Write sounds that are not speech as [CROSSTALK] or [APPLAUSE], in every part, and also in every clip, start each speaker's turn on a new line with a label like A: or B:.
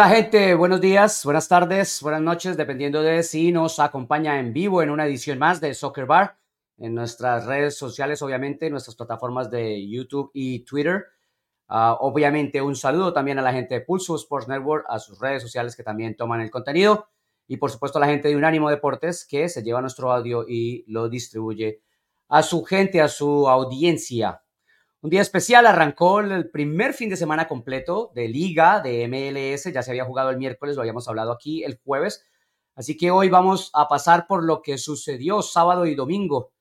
A: Hola gente, buenos días, buenas tardes, buenas noches, dependiendo de si nos acompaña en vivo en una edición más de Soccer Bar, en nuestras redes sociales, obviamente, nuestras plataformas de YouTube y Twitter. Ah, obviamente, un saludo también a la gente de Pulso Sports Network, a sus redes sociales que también toman el contenido y por supuesto a la gente de Unánimo Deportes que se lleva nuestro audio y lo distribuye a su gente, a su audiencia. Un día especial, arrancó el primer fin de semana completo de liga de MLS, ya se había jugado el miércoles, lo habíamos hablado aquí el jueves, así que hoy vamos a pasar por lo que sucedió sábado y domingo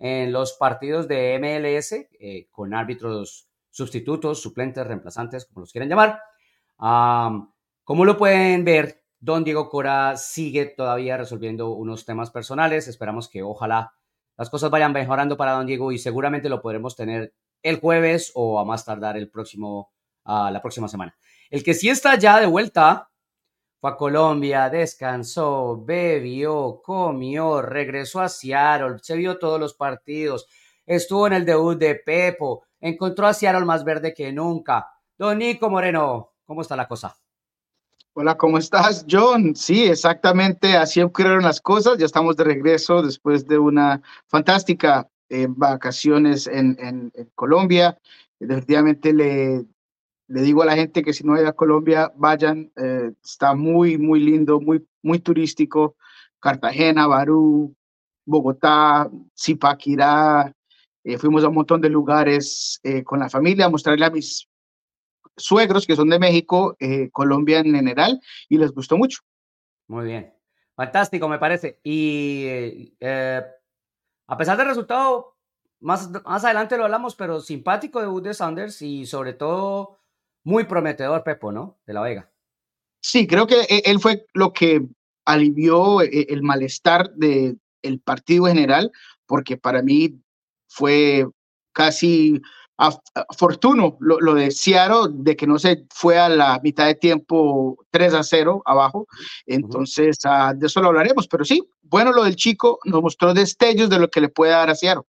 A: en los partidos de MLS eh, con árbitros sustitutos, suplentes, reemplazantes, como los quieran llamar. como lo pueden ver, don Diego Cora sigue todavía resolviendo unos temas personales, esperamos que ojalá las cosas vayan mejorando para don Diego y seguramente lo podremos tener el jueves o a más tardar el próximo, la próxima semana. El que sí está ya de vuelta fue a Colombia, descansó, bebió, comió, regresó a Seattle, se vio todos los partidos, estuvo en el debut de Pepo, encontró a Seattle más verde que nunca. Don Nico Moreno, ¿cómo está la cosa?
B: Hola, ¿cómo estás, John? Sí, exactamente, así ocurrieron las cosas. Ya estamos de regreso después de una fantástica vacaciones en, en, Colombia. Definitivamente le, le digo a la gente que si no hay a Colombia, vayan. Eh, está muy, muy lindo, muy, muy turístico. Cartagena, Barú, Bogotá, Zipaquirá. Eh, fuimos a un montón de lugares eh, con la familia a mostrarle a mis suegros que son de México, Colombia en general, y les gustó mucho.
A: Muy bien. Fantástico, me parece. Y a pesar del resultado, más, más adelante lo hablamos, pero simpático de de Sanders y sobre todo muy prometedor Pepo, ¿no? De la Vega.
B: Sí, creo que e, él fue lo que alivió e, el malestar del el partido general, porque para mí fue casi afortuno lo, lo de Seattle, de que no se fue a la mitad de tiempo 3 a 0 abajo. Entonces, ah, de eso lo hablaremos, pero sí, bueno, lo del chico nos mostró destellos de lo que le puede dar a Seattle.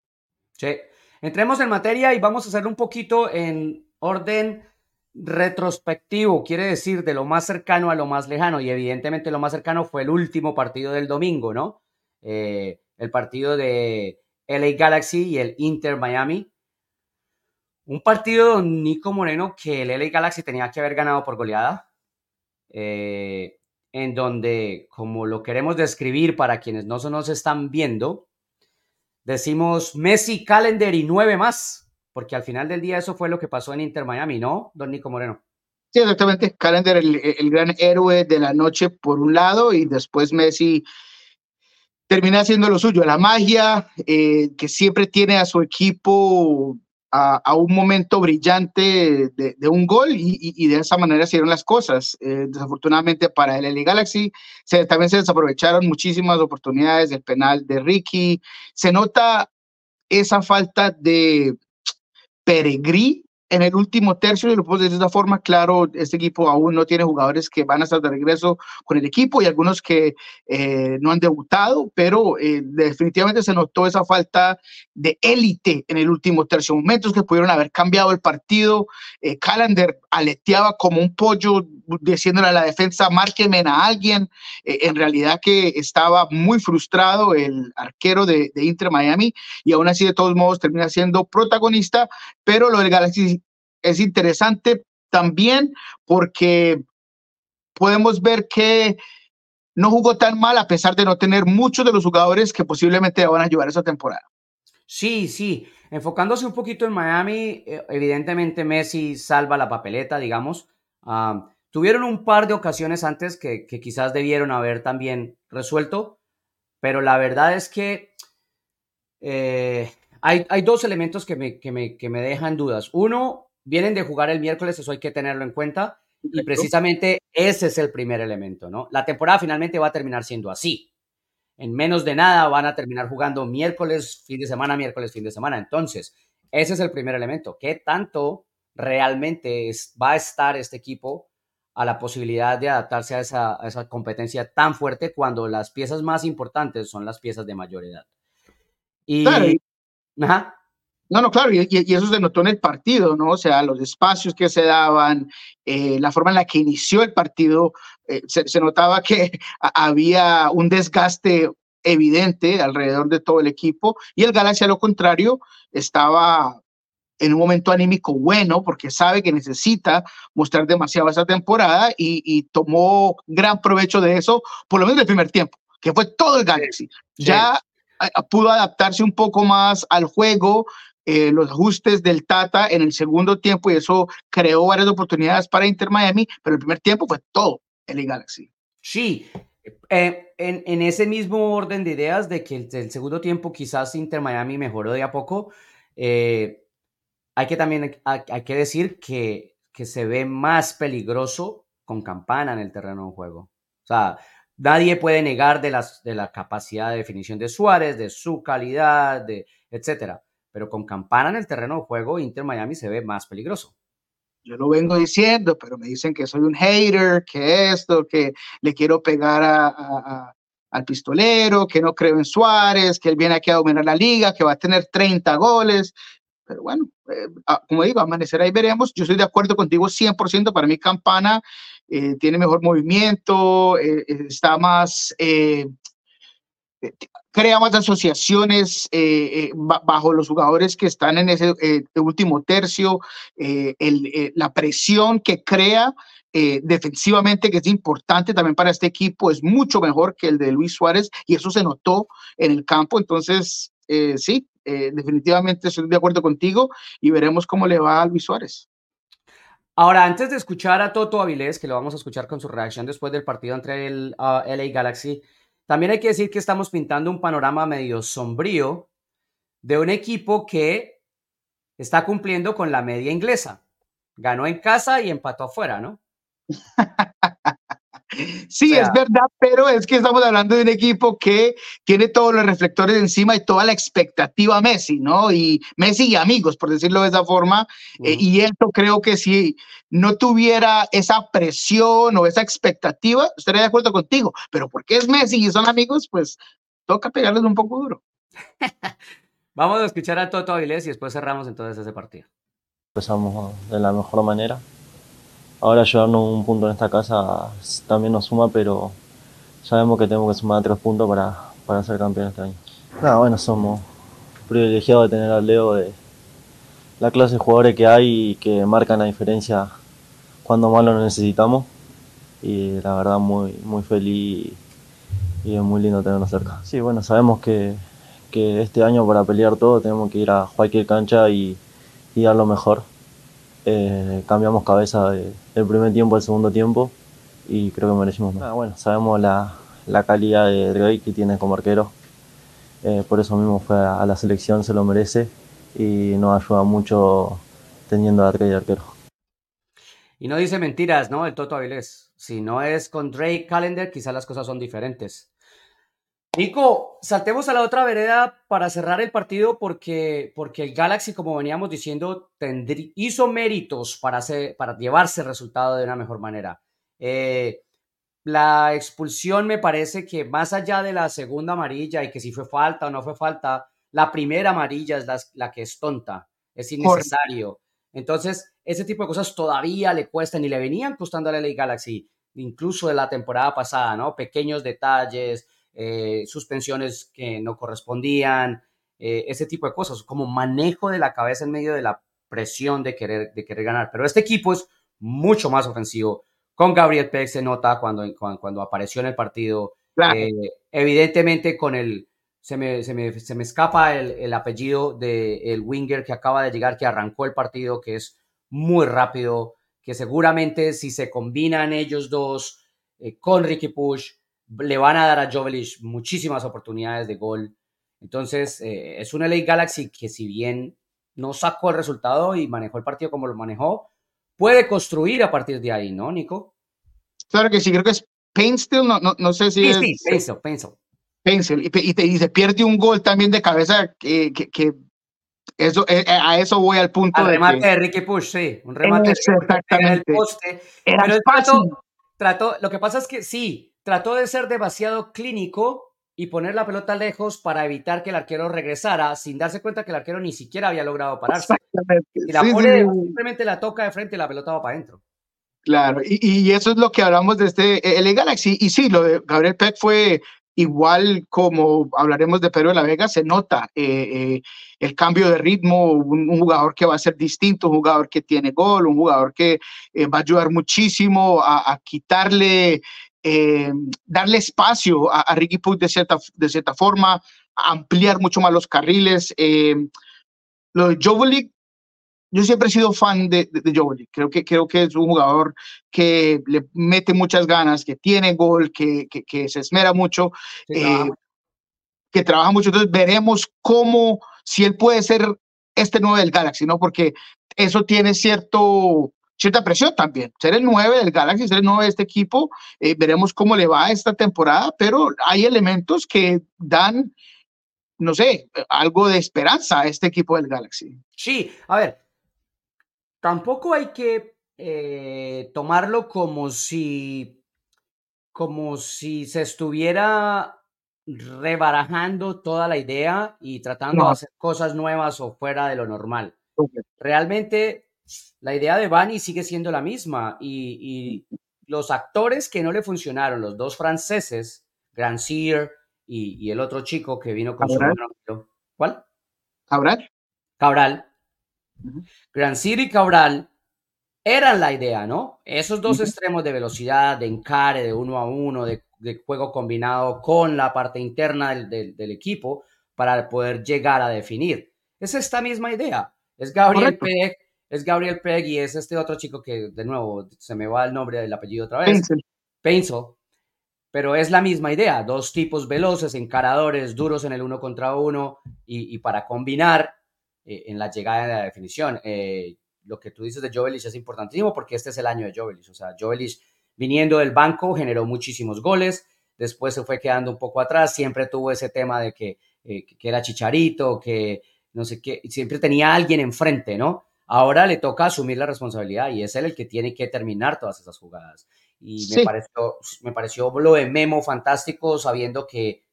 A: Sí, entremos en materia y vamos a hacerlo un poquito en orden retrospectivo, quiere decir de lo más cercano a lo más lejano, y evidentemente lo más cercano fue el último partido del domingo, ¿no? Eh, el partido de LA Galaxy y el Inter Miami. Un partido, Nico Moreno, que el LA Galaxy tenía que haber ganado por goleada, eh, en donde, como lo queremos describir para quienes no nos están viendo, decimos Messi, Calendar y nueve más, porque al final del día eso fue lo que pasó en Inter Miami, ¿no, don Nico Moreno?
B: Sí, exactamente. Calendar, el, el gran héroe de la noche por un lado, y después Messi termina haciendo lo suyo, la magia eh, que siempre tiene a su equipo a, un momento brillante de, un gol y, de esa manera se dieron las cosas. Eh, desafortunadamente para el LA Galaxy se, también se desaprovecharon muchísimas oportunidades del penal de Ricky. Se nota esa falta de peregrí en el último tercio, y lo puedo decir de esta forma, claro, este equipo aún no tiene jugadores que van a estar de regreso con el equipo y algunos que eh, no han debutado, pero eh, definitivamente se notó esa falta de élite en el último tercio, momentos que pudieron haber cambiado el partido. Eh, Callender aleteaba como un pollo diciéndole a la defensa, márquenme a alguien. en realidad que estaba muy frustrado el arquero de, de Inter Miami y aún así de todos modos termina siendo protagonista, pero lo del Galaxy es interesante también porque podemos ver que no jugó tan mal a pesar de no tener muchos de los jugadores que posiblemente van a ayudar esa temporada.
A: Sí, sí, enfocándose un poquito en Miami, eh, evidentemente Messi salva la papeleta, digamos. Tuvieron un par de ocasiones antes que, quizás debieron haber también resuelto, pero la verdad es que eh, hay, hay, dos elementos que me, que, me, que me dejan dudas. Uno, vienen de jugar el miércoles, eso hay que tenerlo en cuenta. Y precisamente ese es el primer elemento, ¿no? La temporada finalmente va a terminar siendo así. En menos de nada van a terminar jugando miércoles, fin de semana, miércoles, fin de semana. Entonces, ese es el primer elemento. ¿Qué tanto realmente va a estar este equipo a la posibilidad de adaptarse a esa, competencia tan fuerte cuando las piezas más importantes son las piezas de mayor edad?
B: Y, Ajá. No, no, claro, y, eso se notó en el partido, ¿no? O sea, los espacios que se daban, eh, la forma en la que inició el partido, eh, se, notaba que [LAUGHS] había un desgaste evidente alrededor de todo el equipo y el Galaxy a lo contrario estaba en un momento anímico bueno porque sabe que necesita mostrar demasiado esa temporada y, tomó gran provecho de eso, por lo menos el primer tiempo, que fue todo el Galaxy. Ya pudo adaptarse un poco más al juego, eh, los ajustes del Tata en el segundo tiempo y eso creó varias oportunidades para Inter Miami, pero el primer tiempo fue todo el Galaxy.
A: Sí, eh, en, en, ese mismo orden de ideas de que el, segundo tiempo quizás Inter Miami mejoró de a poco, eh, hay que también hay, que decir que, que, se ve más peligroso con Campana en el terreno de juego. O sea, nadie puede negar de, las, de la capacidad de definición de Suárez, de su calidad, de, etcétera pero con Campana en el terreno de juego, Inter Miami se ve más peligroso.
B: Yo lo vengo diciendo, pero me dicen que soy un hater, que esto, que le quiero pegar a, al pistolero, que no creo en Suárez, que él viene aquí a dominar la liga, que va a tener 30 goles. Pero bueno, eh, ah, como digo, amanecer ahí veremos. Yo estoy de acuerdo contigo 100%. Para mí, Campana eh, tiene mejor movimiento, eh, está más crea más asociaciones eh, eh, bajo los jugadores que están en ese eh, último tercio, la presión que crea defensivamente, que es importante también para este equipo, es mucho mejor que el de Luis Suárez y eso se notó en el campo. Entonces, sí, definitivamente estoy de acuerdo contigo y veremos cómo le va a Luis Suárez.
A: Ahora, antes de escuchar a Toto Avilés, que lo vamos a escuchar con su reacción después del partido entre el uh, LA Galaxy también hay que decir que estamos pintando un panorama medio sombrío de un equipo que está cumpliendo con la media inglesa. Ganó en casa y empató afuera, ¿no? [LAUGHS]
B: Sí, es verdad, pero es que estamos hablando de un equipo que tiene todos los reflectores encima y toda la expectativa Messi, ¿no? Y Messi y amigos, por decirlo de esa forma. Eh, y esto creo que si no tuviera esa presión o esa expectativa, estaría de acuerdo contigo. Pero porque es Messi y son amigos, pues toca pegarles un poco duro. [LAUGHS]
A: Vamos a escuchar a Toto Avilés y después cerramos entonces ese partido.
C: Empezamos de la mejor manera ahora llevarnos un punto en esta casa también nos suma, pero sabemos que tenemos que sumar tres puntos para, para ser campeón este año. Nada, bueno, somos privilegiados de tener al Leo de la clase de jugadores que hay y que marcan la diferencia cuando más lo necesitamos. Y la verdad muy, muy feliz y es muy lindo tenerlo cerca. Sí, bueno, sabemos que, que este año para pelear todo tenemos que ir a cualquier cancha y, y dar lo mejor. Eh, cambiamos cabeza del primer tiempo al segundo tiempo y creo que merecimos más. Ah, bueno, sabemos la, la, calidad de Drake que tiene como arquero, eh, por eso mismo fue a, la selección, se lo merece y nos ayuda mucho teniendo a Drake de arquero.
A: Y no dice mentiras, ¿no? El Toto Avilés. Si no es con Drake Calendar, quizás las cosas son diferentes. Nico, saltemos a la otra vereda para cerrar el partido porque, porque el Galaxy, como veníamos diciendo, hizo méritos para, para llevarse el resultado de una mejor manera. Eh, la expulsión me parece que más allá de la segunda amarilla y que si fue falta o no fue falta, la primera amarilla es la, que es tonta, es innecesario. Entonces, ese tipo de cosas todavía le cuestan y le venían costando a la Ley Galaxy, incluso de la temporada pasada, ¿no? Pequeños detalles, eh, suspensiones que no correspondían, eh, ese tipo de cosas, como manejo de la cabeza en medio de la presión de querer, de querer ganar. Pero este equipo es mucho más ofensivo. Con Gabriel Peck se nota cuando, cuando, apareció en el partido. Eh, evidentemente con el, se me, se me, se me escapa el, el apellido del el winger que acaba de llegar, que arrancó el partido, que es muy rápido, que seguramente si se combinan ellos dos con Ricky Push, le van a dar a Jovelich muchísimas oportunidades de gol. Entonces, eh, es una LA Galaxy que si bien no sacó el resultado y manejó el partido como lo manejó, puede construir a partir de ahí, ¿no, Nico?
B: Claro que sí, creo que es Painstill, no, no, no sé si
A: sí, Sí, Painstill, Painstill.
B: Painstill. Y, se pierde un gol también de cabeza que, que, eso, eh, eh, a eso voy al punto.
A: Al remate de Ricky Push, sí, un remate en el poste. Era pero trató, lo que pasa es que sí, trató de ser demasiado clínico y poner la pelota lejos para evitar que el arquero regresara sin darse cuenta que el arquero ni siquiera había logrado pararse. Si la pone, simplemente la toca de frente y la pelota va para adentro.
B: Claro, y, eso es lo que hablamos de este LA Galaxy. Y sí, lo de Gabriel Peck fue igual como hablaremos de Pedro de la Vega, se nota eh, eh, el cambio de ritmo, un, jugador que va a ser distinto, un jugador que tiene gol, un jugador que eh, va a ayudar muchísimo a, quitarle, darle espacio a, Ricky Puig de cierta, de cierta forma, ampliar mucho más los carriles. lo de Jovolik yo siempre he sido fan de, de, Creo que, creo que es un jugador que le mete muchas ganas, que tiene gol, que, que, se esmera mucho, eh, que trabaja mucho. Entonces veremos cómo, si él puede ser este 9 del Galaxy, ¿no? Porque eso tiene cierto, cierta presión también. Ser el 9 del Galaxy, ser el 9 de este equipo, eh, veremos cómo le va esta temporada, pero hay elementos que dan, no sé, algo de esperanza a este equipo del Galaxy.
A: Sí, a ver, tampoco hay que eh, tomarlo como si, como si se estuviera rebarajando toda la idea y tratando de hacer cosas nuevas o fuera de lo normal. Realmente la idea de Bani sigue siendo la misma y, los actores que no le funcionaron, los dos franceses, Grand Cyr y, el otro chico que vino con su ¿Cuál?
B: Cabral.
A: Cabral. Gran City y Cabral eran la idea, ¿no? Esos dos extremos de velocidad, de encare, de uno a uno, de, juego combinado con la parte interna del, equipo para poder llegar a definir. Es esta misma idea. Es Gabriel Peg, es Gabriel Peg y es este otro chico que, de nuevo, se me va el nombre del apellido otra vez. Pencil. Pero es la misma idea. Dos tipos veloces, encaradores, duros en el uno contra uno y, y para combinar eh, en la llegada de la definición. Eh, lo que tú dices de Jovelich es importantísimo porque este es el año de Jovelich. O sea, Jovelich viniendo del banco generó muchísimos goles, después se fue quedando un poco atrás, siempre tuvo ese tema de que, eh, que era chicharito, que no sé qué, siempre tenía alguien enfrente, ¿no? Ahora le toca asumir la responsabilidad y es él el que tiene que terminar todas esas jugadas. Y me, pareció, me pareció lo de Memo fantástico, sabiendo que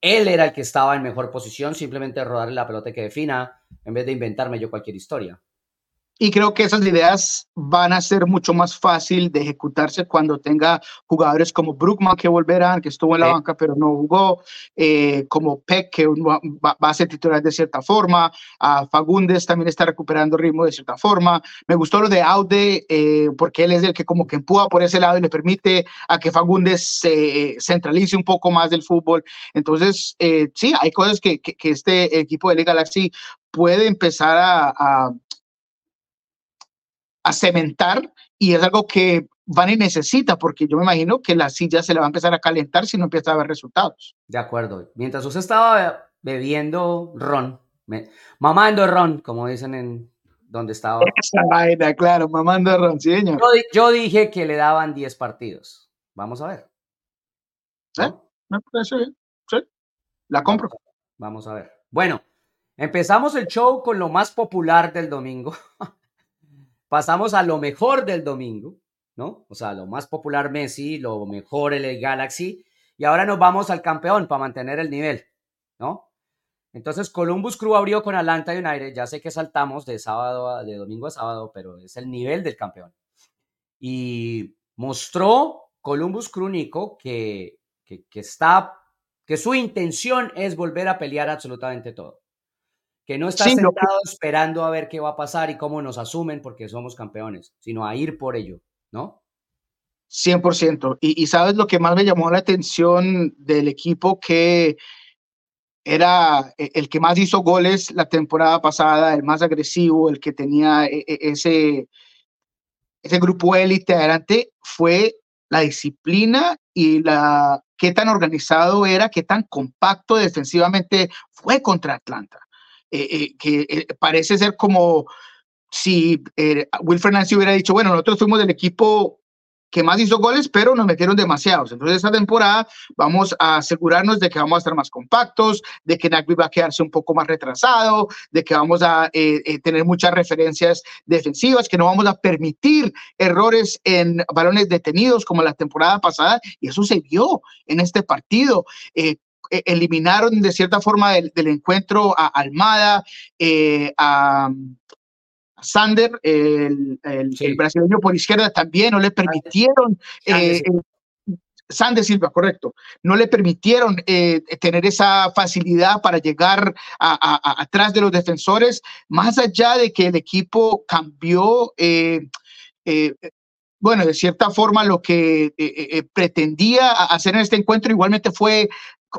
A: él era el que estaba en mejor posición, simplemente rodarle la pelota que defina, en vez de inventarme yo cualquier historia.
B: Y creo que esas ideas van a ser mucho más fácil de ejecutarse cuando tenga jugadores como Brookman que volverán, que estuvo en la banca pero no jugó, eh, como Peck que va, a ser titular de cierta forma, a Fagundes también está recuperando ritmo de cierta forma. Me gustó lo de Aude eh, porque él es el que como que empuja por ese lado y le permite a que Fagundes se centralice un poco más del fútbol. Entonces, eh, sí, hay cosas que, que, este equipo de Liga Galaxy puede empezar a a cementar y es algo que Vani necesita porque yo me imagino que la silla se le va a empezar a calentar si no empieza a haber resultados.
A: De acuerdo. Mientras usted estaba bebiendo ron, mamando ron, como dicen en donde estaba. [LAUGHS]
B: Esa vaina, claro, mamando ron, sí, señor.
A: Yo, dije que le daban 10 partidos. Vamos a ver.
B: ¿Eh? Me parece bien. Sí, la compro.
A: Vamos a ver. Bueno, empezamos el show con lo más popular del domingo. [LAUGHS] Pasamos a lo mejor del domingo, ¿no? O sea, lo más popular Messi, lo mejor el Galaxy. Y ahora nos vamos al campeón para mantener el nivel, ¿no? Entonces Columbus Crew abrió con Atlanta United. Ya sé que saltamos de sábado de domingo a sábado, pero es el nivel del campeón. Y mostró Columbus Crew Nico que, que está, que su intención es volver a pelear absolutamente todo que no está sentado esperando a ver qué va a pasar y cómo nos asumen porque somos campeones, sino a ir por ello, ¿no?
B: 100%. Y, y sabes lo que más me llamó la atención del equipo que era e, el que más hizo goles la temporada pasada, el más agresivo, el que tenía e, e, ese, ese grupo élite adelante, fue la disciplina y la qué tan organizado era, qué tan compacto defensivamente fue contra Atlanta. Eh, eh, que eh, parece ser como si Will Fernández hubiera dicho, bueno, nosotros fuimos del equipo que más hizo goles, pero nos metieron demasiados. Entonces, esta temporada vamos a asegurarnos de que vamos a estar más compactos, de que Nagby va a quedarse un poco más retrasado, de que vamos a eh, eh, tener muchas referencias defensivas, que no vamos a permitir errores en balones detenidos como la temporada pasada, y eso se vio en este partido. Eh, eliminaron de cierta forma del, encuentro a Almada, a Sander, el, brasileño por izquierda, también no le permitieron. Eh, Sander Silva, correcto. No le permitieron eh, tener esa facilidad para llegar a, atrás de los defensores, más allá de que el equipo cambió, eh, bueno, de cierta forma lo que pretendía hacer en este encuentro igualmente fue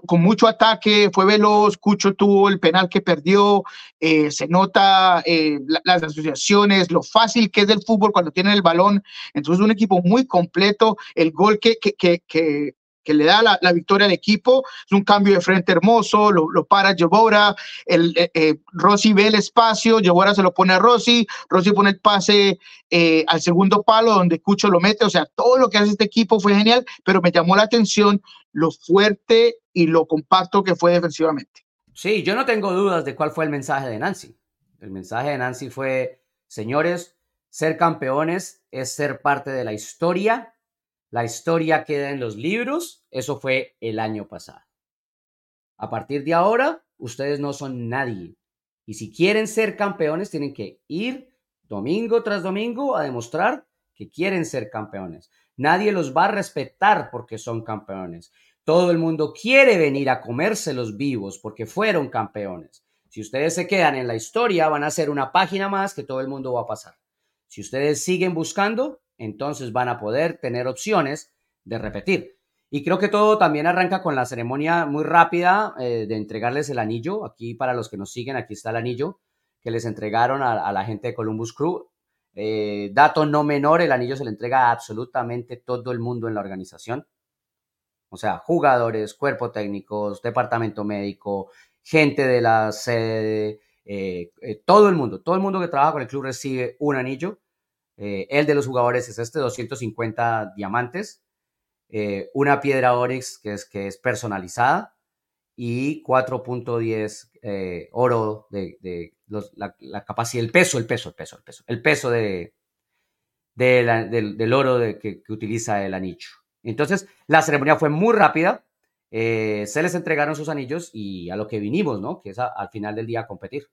B: con mucho ataque, fue veloz, Cucho tuvo el penal que perdió, eh, se nota eh, las asociaciones, lo fácil que es del fútbol cuando tienen el balón, entonces un equipo muy completo, el gol que, que, que, que le da la, victoria al equipo. Es un cambio de frente hermoso, lo, para Jebora, el, eh, eh, Rossi ve el espacio, Jebora se lo pone a Rossi, Rossi pone el pase eh, al segundo palo donde Cucho lo mete, o sea, todo lo que hace este equipo fue genial, pero me llamó la atención lo fuerte y lo compacto que fue defensivamente.
A: Sí, yo no tengo dudas de cuál fue el mensaje de Nancy. El mensaje de Nancy fue, señores, ser campeones es ser parte de la historia la historia queda en los libros. Eso fue el año pasado. A partir de ahora, ustedes no son nadie. Y si quieren ser campeones, tienen que ir domingo tras domingo a demostrar que quieren ser campeones. Nadie los va a respetar porque son campeones. Todo el mundo quiere venir a comérselos vivos porque fueron campeones. Si ustedes se quedan en la historia, van a ser una página más que todo el mundo va a pasar. Si ustedes siguen buscando, entonces van a poder tener opciones de repetir. Y creo que todo también arranca con la ceremonia muy rápida eh, de entregarles el anillo. Aquí para los que nos siguen, aquí está el anillo que les entregaron a, la gente de Columbus Crew. Eh, dato no menor, el anillo se le entrega a absolutamente todo el mundo en la organización. O sea, jugadores, cuerpo técnicos, departamento médico, gente de la sede, eh, todo el mundo, todo el mundo que trabaja con el club recibe un anillo eh, el de los jugadores es este, 250 diamantes, eh, una piedra Oryx que es, que es personalizada y 4.10 eh, oro de, la, capacidad, el peso, el peso, el peso, el peso, el peso de, del, oro que, que, utiliza el anillo. Entonces, la ceremonia fue muy rápida, se les entregaron sus anillos y a lo que vinimos, ¿no? Que es al final del día a competir.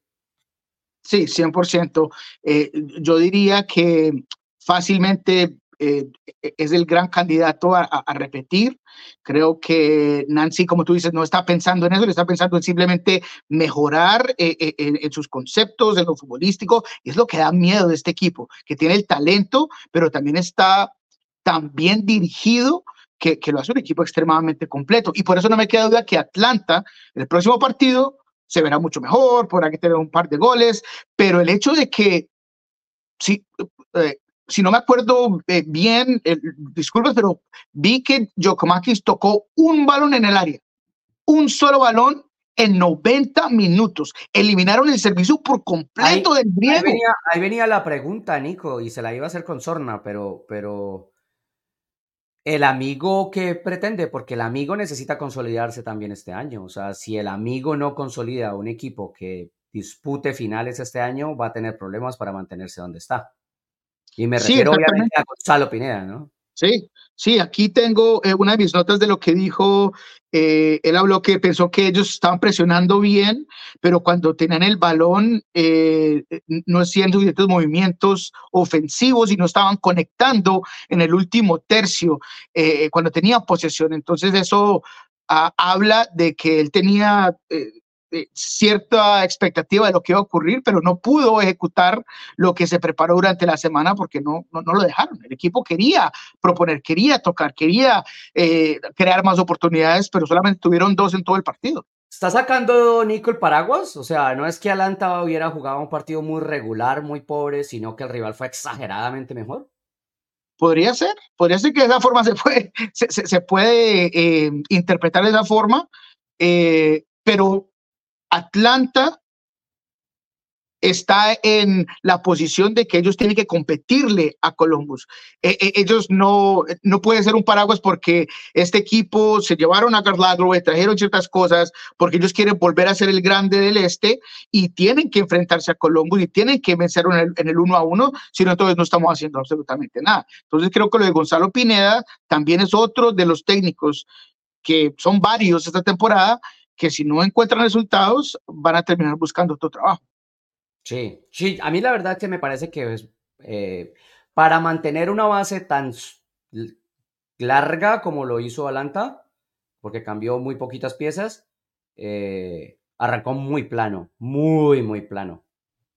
B: Sí, 100%. Eh, yo diría que fácilmente eh, e-, es el gran candidato a, repetir. Creo que Nancy, como tú dices, no está pensando en eso, le está pensando en simplemente mejorar eh, en, sus conceptos, en lo futbolístico, es lo que da miedo de este equipo, que tiene el talento, pero también está tan bien dirigido que, que lo hace un equipo extremadamente completo. Y por eso no me queda duda que Atlanta, el próximo partido, se verá mucho mejor, podrá que tener un par de goles, pero el hecho de que, si, eh, si no me acuerdo eh, bien, eh, disculpas, pero vi que Jokomakis tocó un balón en el área, un solo balón en 90 minutos. Eliminaron el servicio por completo del griego.
A: Ahí venía, ahí venía, la pregunta, Nico, y se la iba a hacer con Sorna, pero, pero el amigo que pretende, porque el amigo necesita consolidarse también este año. O sea, si el amigo no consolida un equipo que dispute finales este año, va a tener problemas para mantenerse donde está. Y me refiero obviamente a Gonzalo Pineda, ¿no?
B: Sí, sí, aquí tengo eh, una de mis notas de lo que dijo. Eh, él habló que pensó que ellos estaban presionando bien, pero cuando tenían el balón eh, no hacían suficientes movimientos ofensivos y no estaban conectando en el último tercio cuando tenía posesión. Entonces eso ah, habla de que él tenía cierta expectativa de lo que iba a ocurrir, pero no pudo ejecutar lo que se preparó durante la semana porque no, no, lo dejaron. El equipo quería proponer, quería tocar, quería eh, crear más oportunidades, pero solamente tuvieron dos en todo el partido.
A: ¿Está sacando Nico el paraguas? O sea, no es que Atlanta hubiera jugado un partido muy regular, muy pobre, sino que el rival fue exageradamente mejor.
B: Podría ser, podría ser que de esa forma se puede, [LAUGHS] se, puede eh, interpretar de esa forma, eh, pero Atlanta está en la posición de que ellos tienen que competirle a Columbus. E, e, ellos no, no pueden ser un paraguas porque este equipo se llevaron a Carladro, trajeron ciertas cosas, porque ellos quieren volver a ser el grande del este y tienen que enfrentarse a Columbus y tienen que vencer en el, en el uno a uno, si no, entonces no estamos haciendo absolutamente nada. Entonces creo que lo de Gonzalo Pineda también es otro de los técnicos que son varios esta temporada, que si no encuentran resultados van a terminar buscando otro trabajo.
A: Sí, sí, a mí la verdad que me parece que eh, para mantener una base tan larga como lo hizo Alanta, porque cambió muy poquitas piezas, eh, arrancó muy plano, muy, muy plano.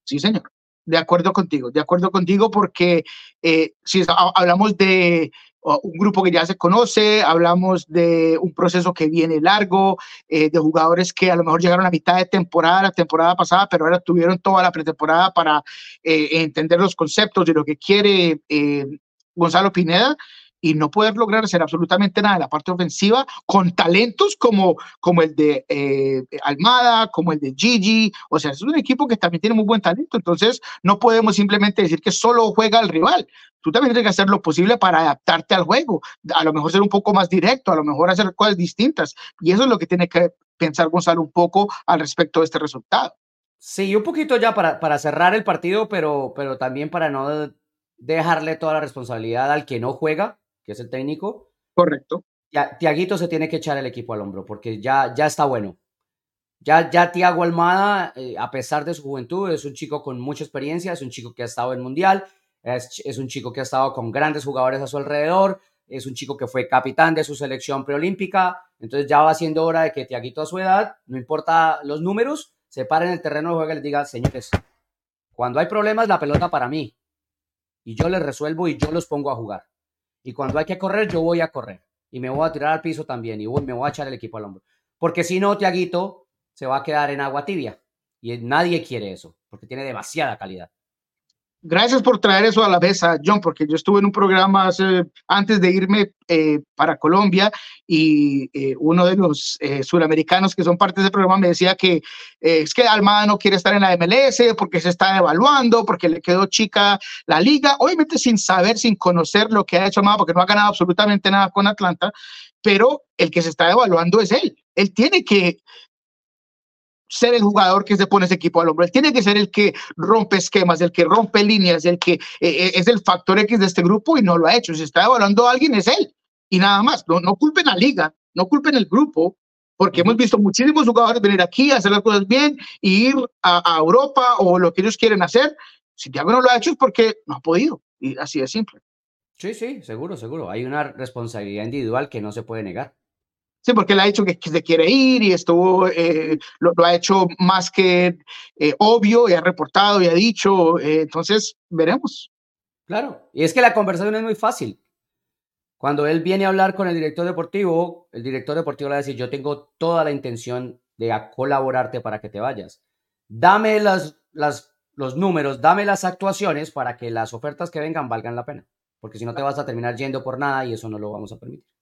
B: Sí, señor. De acuerdo contigo, de acuerdo contigo, porque eh, si hablamos de un grupo que ya se conoce, hablamos de un proceso que viene largo, eh, de jugadores que a lo mejor llegaron a mitad de temporada, la temporada pasada, pero ahora tuvieron toda la pretemporada para eh, entender los conceptos de lo que quiere eh, Gonzalo Pineda y no poder lograr hacer absolutamente nada en la parte ofensiva con talentos como, como el de eh, Almada, como el de Gigi. O sea, es un equipo que también tiene muy buen talento. Entonces, no podemos simplemente decir que solo juega al rival. Tú también tienes que hacer lo posible para adaptarte al juego. A lo mejor ser un poco más directo, a lo mejor hacer cosas distintas. Y eso es lo que tiene que pensar Gonzalo un poco al respecto de este resultado.
A: Sí, un poquito ya para, para cerrar el partido, pero, pero también para no dejarle toda la responsabilidad al que no juega que es el técnico.
B: Correcto.
A: Ya, Tiaguito se tiene que echar el equipo al hombro porque ya, ya está bueno. Ya, ya Tiago Almada, eh, a pesar de su juventud, es un chico con mucha experiencia, es un chico que ha estado en Mundial, es, es un chico que ha estado con grandes jugadores a su alrededor, es un chico que fue capitán de su selección preolímpica, entonces ya va siendo hora de que Tiaguito a su edad, no importa los números, se pare en el terreno de juego y les diga, señores, cuando hay problemas, la pelota para mí, y yo les resuelvo y yo los pongo a jugar. Y cuando hay que correr, yo voy a correr. Y me voy a tirar al piso también. Y me voy a echar el equipo al hombro. Porque si no, Tiaguito se va a quedar en agua tibia. Y nadie quiere eso. Porque tiene demasiada calidad.
B: Gracias por traer eso a la mesa, John, porque yo estuve en un programa antes de irme eh, para Colombia y eh, uno de los eh, suramericanos que son parte de ese programa me decía que es que Almada no quiere estar en la MLS porque se está evaluando, porque le quedó chica la liga, obviamente sin saber, sin conocer lo que ha hecho Almada, porque no ha ganado absolutamente nada con Atlanta, pero el que se está evaluando es él. Él tiene que ser el jugador que se pone ese equipo al hombro. Él tiene que ser el que rompe esquemas, el que rompe líneas, el que eh, eh, es el factor X de este grupo y no lo ha hecho. Si está evaluando a alguien, es él. Y nada más. No, no culpen a Liga, no culpen el grupo, porque hemos visto muchísimos jugadores venir aquí a hacer las cosas bien y ir a, Europa o lo que ellos quieren hacer. Si Thiago no lo ha hecho es porque no ha podido. Y así de simple.
A: Sí, sí, seguro, seguro. Hay una responsabilidad individual que no se puede negar.
B: Sí, porque él ha dicho que, se quiere ir y estuvo, eh, lo, ha hecho más que eh, obvio y ha reportado y ha dicho. Eh, entonces, veremos.
A: Claro, y es que la conversación es muy fácil. Cuando él viene a hablar con el director deportivo, el director deportivo le va a decir, yo tengo toda la intención de colaborarte para que te vayas. Dame las, las, los números, dame las actuaciones para que las ofertas que vengan valgan la pena. Porque si no te vas a terminar yendo por nada y eso no lo vamos a permitir.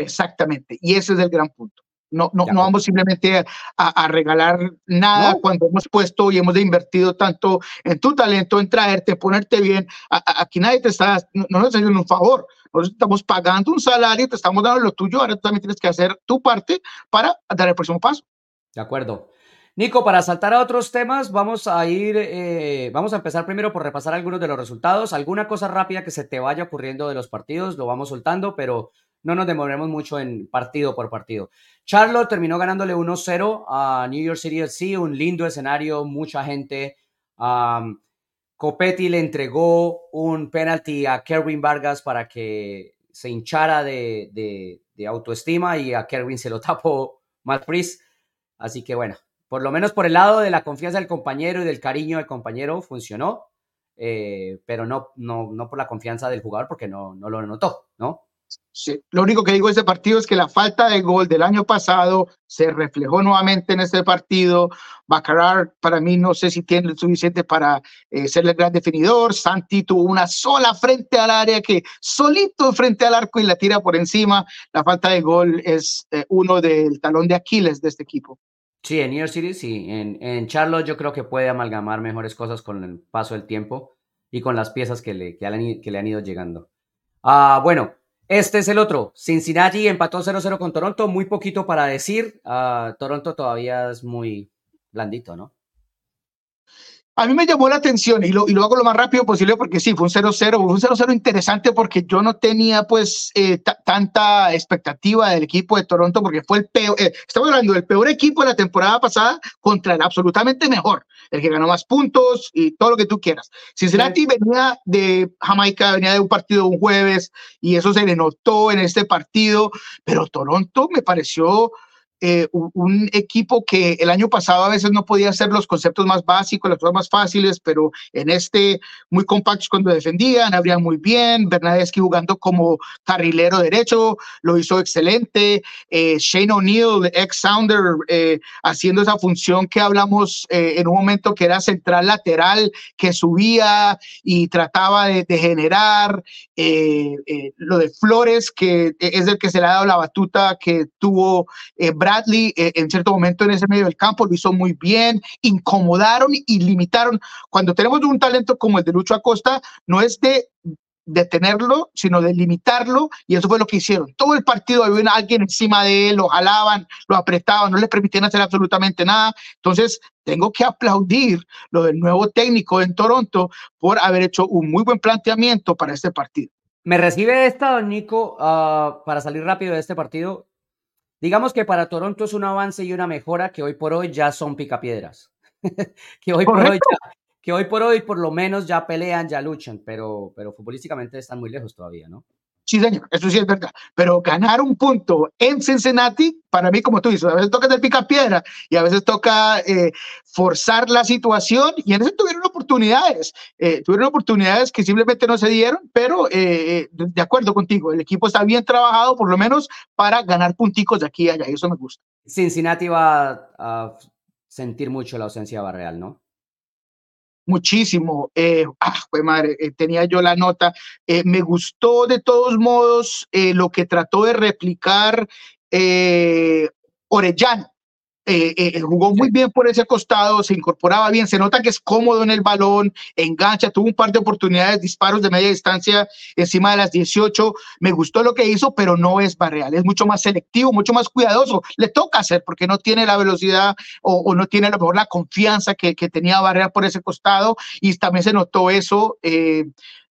B: Exactamente. Y ese es el gran punto. No, no, no vamos simplemente a, regalar nada cuando hemos puesto y hemos invertido tanto en tu talento, en traerte, ponerte bien. aquí nadie te está, no, nos está haciendo un favor. Nosotros estamos pagando un salario, te estamos dando lo tuyo, ahora tú también tienes que hacer tu parte para dar el próximo paso.
A: De acuerdo. Nico, para saltar a otros temas, vamos a ir, eh, vamos a empezar primero por repasar algunos de los resultados. Alguna cosa rápida que se te vaya ocurriendo de los partidos, lo vamos soltando, pero no nos demoremos mucho en partido por partido. Charlotte terminó ganándole 1-0 a New York City FC, un lindo escenario, mucha gente. Copetti le entregó un penalti a Kerwin Vargas para que se hinchara de, autoestima y a Kerwin se lo tapó Matt Así que bueno, por lo menos por el lado de la confianza del compañero y del cariño del compañero funcionó, eh, pero no, no, no por la confianza del jugador porque no, no lo notó, ¿no?
B: Sí. Lo único que digo de este partido es que la falta de gol del año pasado se reflejó nuevamente en este partido. Bacarar, para mí, no sé si tiene el suficiente para eh, ser el gran definidor. Santi tuvo una sola frente al área que solito frente al arco y la tira por encima. La falta de gol es eh, uno del talón de Aquiles de este equipo.
A: Sí, en New York City sí. En, en Charlotte yo creo que puede amalgamar mejores cosas con el paso del tiempo y con las piezas que le, que le, han, ido llegando. Ah, bueno, este es el otro. Cincinnati empató 0-0 con Toronto. Muy poquito para decir. Ah, Toronto todavía es muy blandito, ¿no?
B: A mí me llamó la atención y lo, y lo hago lo más rápido posible porque sí, fue un 0-0, fue un 0-0 interesante porque yo no tenía pues eh, tanta expectativa del equipo de Toronto porque fue el peor, eh, estamos hablando del peor equipo de la temporada pasada contra el absolutamente mejor, el que ganó más puntos y todo lo que tú quieras. Cincinnati venía de Jamaica, venía de un partido un jueves y eso se le notó en este partido, pero Toronto me pareció eh, un, equipo que el año pasado a veces no podía hacer los conceptos más básicos, las cosas más fáciles, pero en este muy compactos cuando defendían, abrían muy bien, Bernadeschi jugando como carrilero derecho, lo hizo excelente, eh, Shane O'Neill, ex Sounder, eh, haciendo esa función que hablamos en un momento que era central lateral, que subía y trataba de, de generar, lo de Flores, que es el que se le ha dado la batuta que tuvo Bradley eh, en cierto momento en ese medio del campo lo hizo muy bien, incomodaron y limitaron. Cuando tenemos un talento como el de Lucho Acosta, no es de detenerlo, sino de limitarlo, y eso fue lo que hicieron. Todo el partido había alguien encima de él, lo jalaban, lo apretaban, no le permitían hacer absolutamente nada. Entonces, tengo que aplaudir lo del nuevo técnico en Toronto por haber hecho un muy buen planteamiento para este partido.
A: Me recibe esta, Nico, ah, para salir rápido de este partido. Digamos que para Toronto es un avance y una mejora que hoy por hoy ya son picapiedras. [LAUGHS] que, hoy por hoy que hoy por hoy por lo menos ya pelean, ya luchan, pero, pero futbolísticamente están muy lejos todavía, ¿no?
B: Sí, señor, eso sí es verdad. Pero ganar un punto en Cincinnati, para mí, como tú dices, a veces toca de pica piedra y a veces toca eh, forzar la situación y en eso tuvieron oportunidades. Eh, tuvieron oportunidades que simplemente no se dieron, pero eh, de acuerdo contigo, el equipo está bien trabajado, por lo menos para ganar punticos de aquí a allá, eso me gusta.
A: Cincinnati va a sentir mucho la ausencia de Barreal, ¿no?
B: Muchísimo. Eh, [LAUGHS] ah, pues madre, eh, tenía yo la nota. Eh, me gustó de todos modos lo que trató de replicar Orellano. Eh, eh, jugó muy bien por ese costado, se incorporaba bien, se nota que es cómodo en el balón, engancha, tuvo un par de oportunidades, disparos de media distancia encima de las 18. Me gustó lo que hizo, pero no es Barreal, es mucho más selectivo, mucho más cuidadoso. Le toca hacer porque no tiene la velocidad o, no tiene a lo mejor la confianza que, que, tenía Barreal por ese costado y también se notó eso. Eh,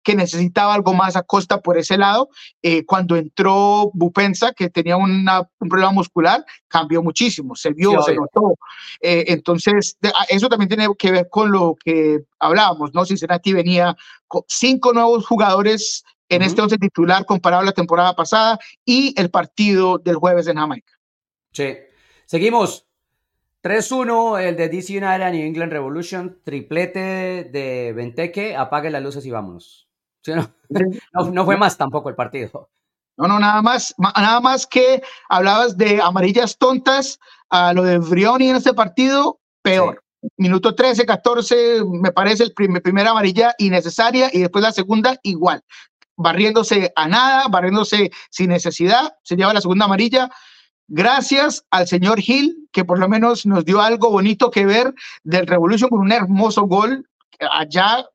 B: que necesitaba algo más a costa por ese lado. Eh, cuando entró Bupensa, que tenía un problema muscular, cambió muchísimo, se vio, se notó. Eh, entonces, ah, eso también tiene que ver con lo que hablábamos, ¿no? Cincinnati venía con cinco nuevos jugadores en este once titular comparado a la temporada pasada y el partido del jueves en Jamaica.
A: Sí. Seguimos. 3-1, el de DC United New England Revolution, triplete de Venteque, apague las luces y vámonos. [LAUGHS] No, fue más tampoco el partido.
B: No, no, nada más, nada más que hablabas de amarillas tontas, a lo de Brioni en este partido, peor. Minuto 13, 14, me parece el primer, primera amarilla innecesaria y después la segunda igual. Barriéndose a nada, barriéndose sin necesidad, se lleva la segunda amarilla. Gracias al señor Gil, que por lo menos nos dio algo bonito que ver del Revolution con un hermoso gol allá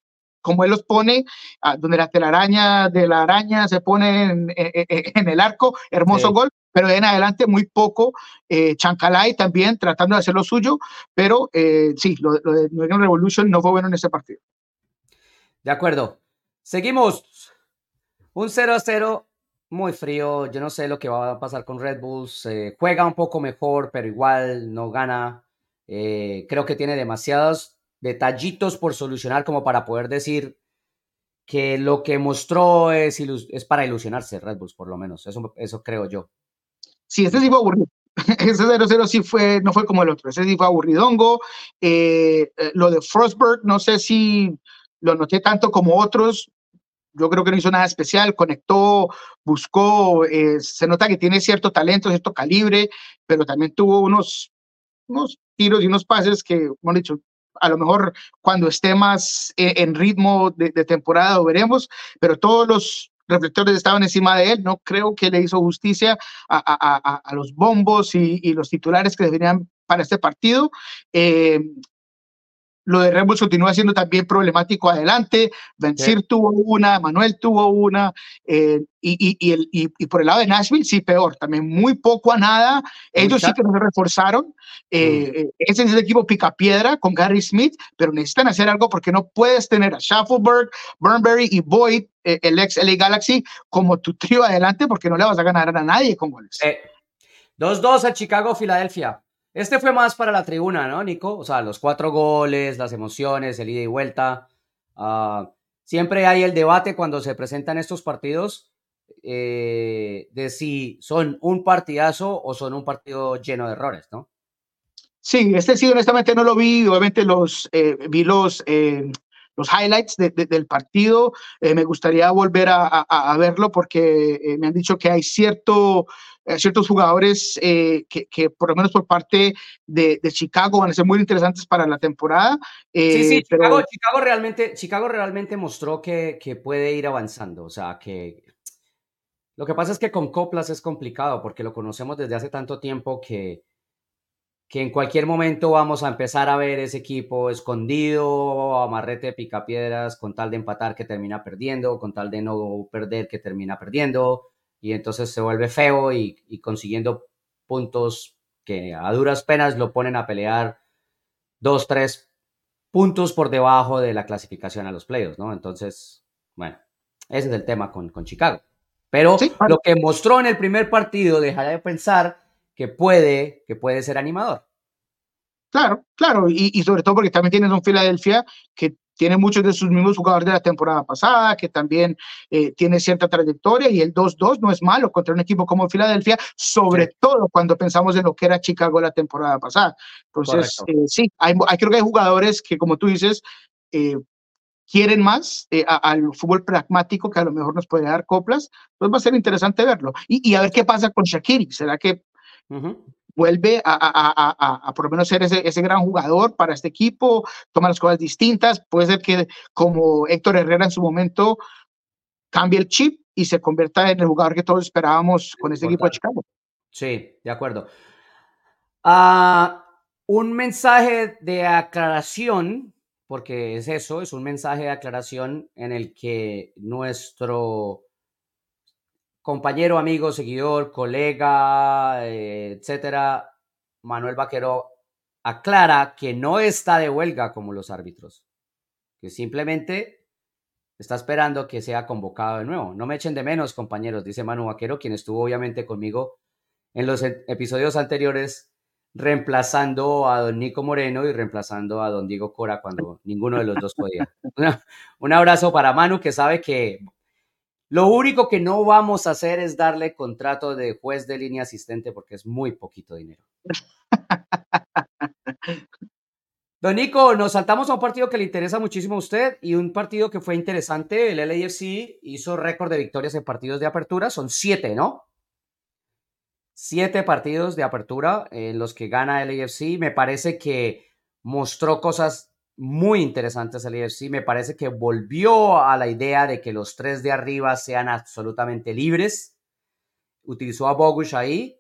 B: como él los pone, ah, donde la telaraña de la araña se pone en, el arco, hermoso gol, pero de en adelante muy poco. Eh, Chancalay también tratando de hacer lo suyo, pero eh, sí, lo, de New England Revolution no fue bueno en ese partido.
A: De acuerdo. Seguimos. Un 0 a 0 muy frío. Yo no sé lo que va a pasar con Red Bulls. juega un poco mejor, pero igual no gana. Eh, creo que tiene demasiados detallitos por solucionar como para poder decir que lo que mostró es, es para ilusionarse Red Bulls, por lo menos. Eso, eso creo yo.
B: Sí, este fue aburrido. [LAUGHS] Ese 0-0 sí fue, no fue como el otro. Ese sí fue aburridongo. Eh, eh, lo de Frostberg, no sé si lo noté tanto como otros. Yo creo que no hizo nada especial. Conectó, buscó. Eh, se nota que tiene cierto talento, cierto calibre, pero también tuvo unos, unos tiros y unos pases que, hemos dicho, a lo mejor cuando esté más eh, en ritmo de, temporada lo veremos, pero todos los reflectores estaban encima de él. No creo que le hizo justicia a, los bombos y, los titulares que deberían para este partido. Eh, lo de Red Bull continúa siendo también problemático adelante. Benzir tuvo una, Manuel tuvo una, eh, y, y, el, y, por el lado de Nashville sí peor, también muy poco a nada. Ellos sí que nos reforzaron. Eh, mm. eh, ese es el equipo picapiedra con Gary Smith, pero necesitan hacer algo porque no puedes tener a Schaffelberg, Burnberry y Boyd, el ex LA Galaxy, como tu trío adelante porque no le vas a ganar a nadie con goles.
A: 2-2 a Chicago-Filadelfia. Este fue más para la tribuna, ¿no, Nico? O sea, los cuatro goles, las emociones, el ida y vuelta. Ah, siempre hay el debate cuando se presentan estos partidos eh, de si son un partidazo o son un partido lleno de errores, ¿no?
B: Sí, este sí, honestamente no lo vi. Obviamente los eh, vi los, eh, los highlights del partido. me gustaría volver a, verlo porque me han dicho que hay cierto ciertos jugadores eh, que, que, por lo menos por parte de, de, Chicago van a ser muy interesantes para la temporada.
A: sí, sí, eh, Chicago, Chicago, realmente, Chicago realmente mostró que, que puede ir avanzando, o sea, que lo que pasa es que con Coplas es complicado porque lo conocemos desde hace tanto tiempo que, que en cualquier momento vamos a empezar a ver ese equipo escondido, amarrete de picapiedras, con tal de empatar que termina perdiendo, con tal de no perder que termina perdiendo y entonces se vuelve feo y, consiguiendo puntos que a duras penas lo ponen a pelear dos, tres puntos por debajo de la clasificación a los playoffs, ¿no? Entonces, bueno, ese es el tema con, con Chicago. Pero lo que mostró en el primer partido deja de pensar que puede, que puede ser animador.
B: Claro, claro, y, y, sobre todo porque también tienes un Filadelfia que tiene muchos de sus mismos jugadores de la temporada pasada, que también eh, tiene cierta trayectoria y el 2-2 no es malo contra un equipo como Filadelfia, sobre todo cuando pensamos en lo que era Chicago la temporada pasada. Entonces, eh, sí, hay, creo que hay jugadores que, como tú dices, eh, quieren más al fútbol pragmático que a lo mejor nos puede dar coplas. Entonces va a ser interesante verlo. Y, a ver qué pasa con Shakiri. ¿Será que vuelve a, por lo menos ser ese, ese, gran jugador para este equipo, toma las cosas distintas, puede ser que como Héctor Herrera en su momento cambie el chip y se convierta en el jugador que todos esperábamos con este equipo de Chicago.
A: Sí, de acuerdo. Ah, un mensaje de aclaración, porque es eso, es un mensaje de aclaración en el que nuestro compañero, amigo, seguidor, colega, eh, etcétera, Manuel Vaquero aclara que no está de huelga como los árbitros, que simplemente está esperando que sea convocado de nuevo. No me echen de menos, compañeros, dice Manu Vaquero, quien estuvo obviamente conmigo en los episodios anteriores, reemplazando a don Nico Moreno y reemplazando a don Diego Cora cuando ninguno de los dos podía. [LAUGHS] un abrazo para Manu, que sabe que lo único que no vamos a hacer es darle contrato de juez de línea asistente porque es muy poquito dinero. [LAUGHS] Don Nico, nos saltamos a un partido que le interesa muchísimo a usted y un partido que fue interesante. El LAFC hizo récord de victorias en partidos de apertura. Son siete, ¿no? Siete partidos de apertura en los que gana el LAFC. Me parece que mostró cosas muy interesantes el IFC. Me parece que volvió a la idea de que los tres de arriba sean absolutamente libres. Utilizó a Bogush ahí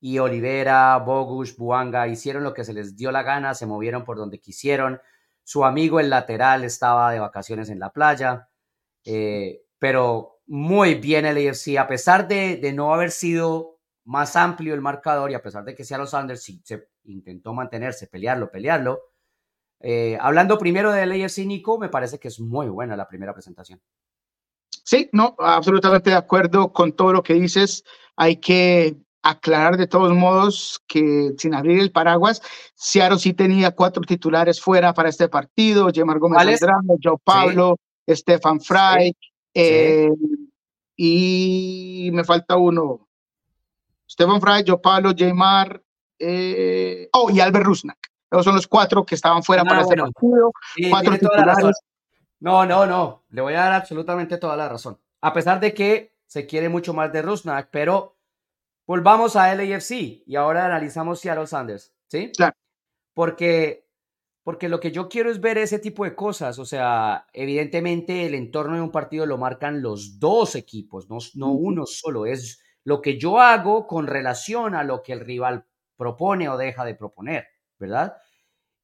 A: y Olivera, Bogush, Buanga hicieron lo que se les dio la gana, se movieron por donde quisieron. Su amigo el lateral estaba de vacaciones en la playa, eh, pero muy bien el IFC, a pesar de, de, no haber sido más amplio el marcador y a pesar de que sea los Sanders sí, se intentó mantenerse, pelearlo, pelearlo eh, hablando primero de AFC, Nico, me parece que es muy buena la primera presentación.
B: Sí, no, absolutamente de acuerdo con todo lo que dices. Hay que aclarar de todos modos que sin abrir el paraguas, Seattle sí tenía cuatro titulares fuera para este partido, Gemar Gómez Andrade, Joe Pablo, Stefan Fry, eh, y me falta uno, Stefan Fry, Joe Pablo, Jamar, eh, oh, y Albert Rusnak. Esos son los cuatro que estaban fuera para este partido. cuatro titulares.
A: No, no, no. Le voy a dar absolutamente toda la razón. A pesar de que se quiere mucho más de Rusnak, pero volvamos a LAFC y ahora analizamos Seattle Sanders, ¿sí?
B: Claro.
A: Porque, porque lo que yo quiero es ver ese tipo de cosas. O sea, evidentemente el entorno de un partido lo marcan los dos equipos, no, no uno solo. Es lo que yo hago con relación a lo que el rival propone o deja de proponer, ¿verdad?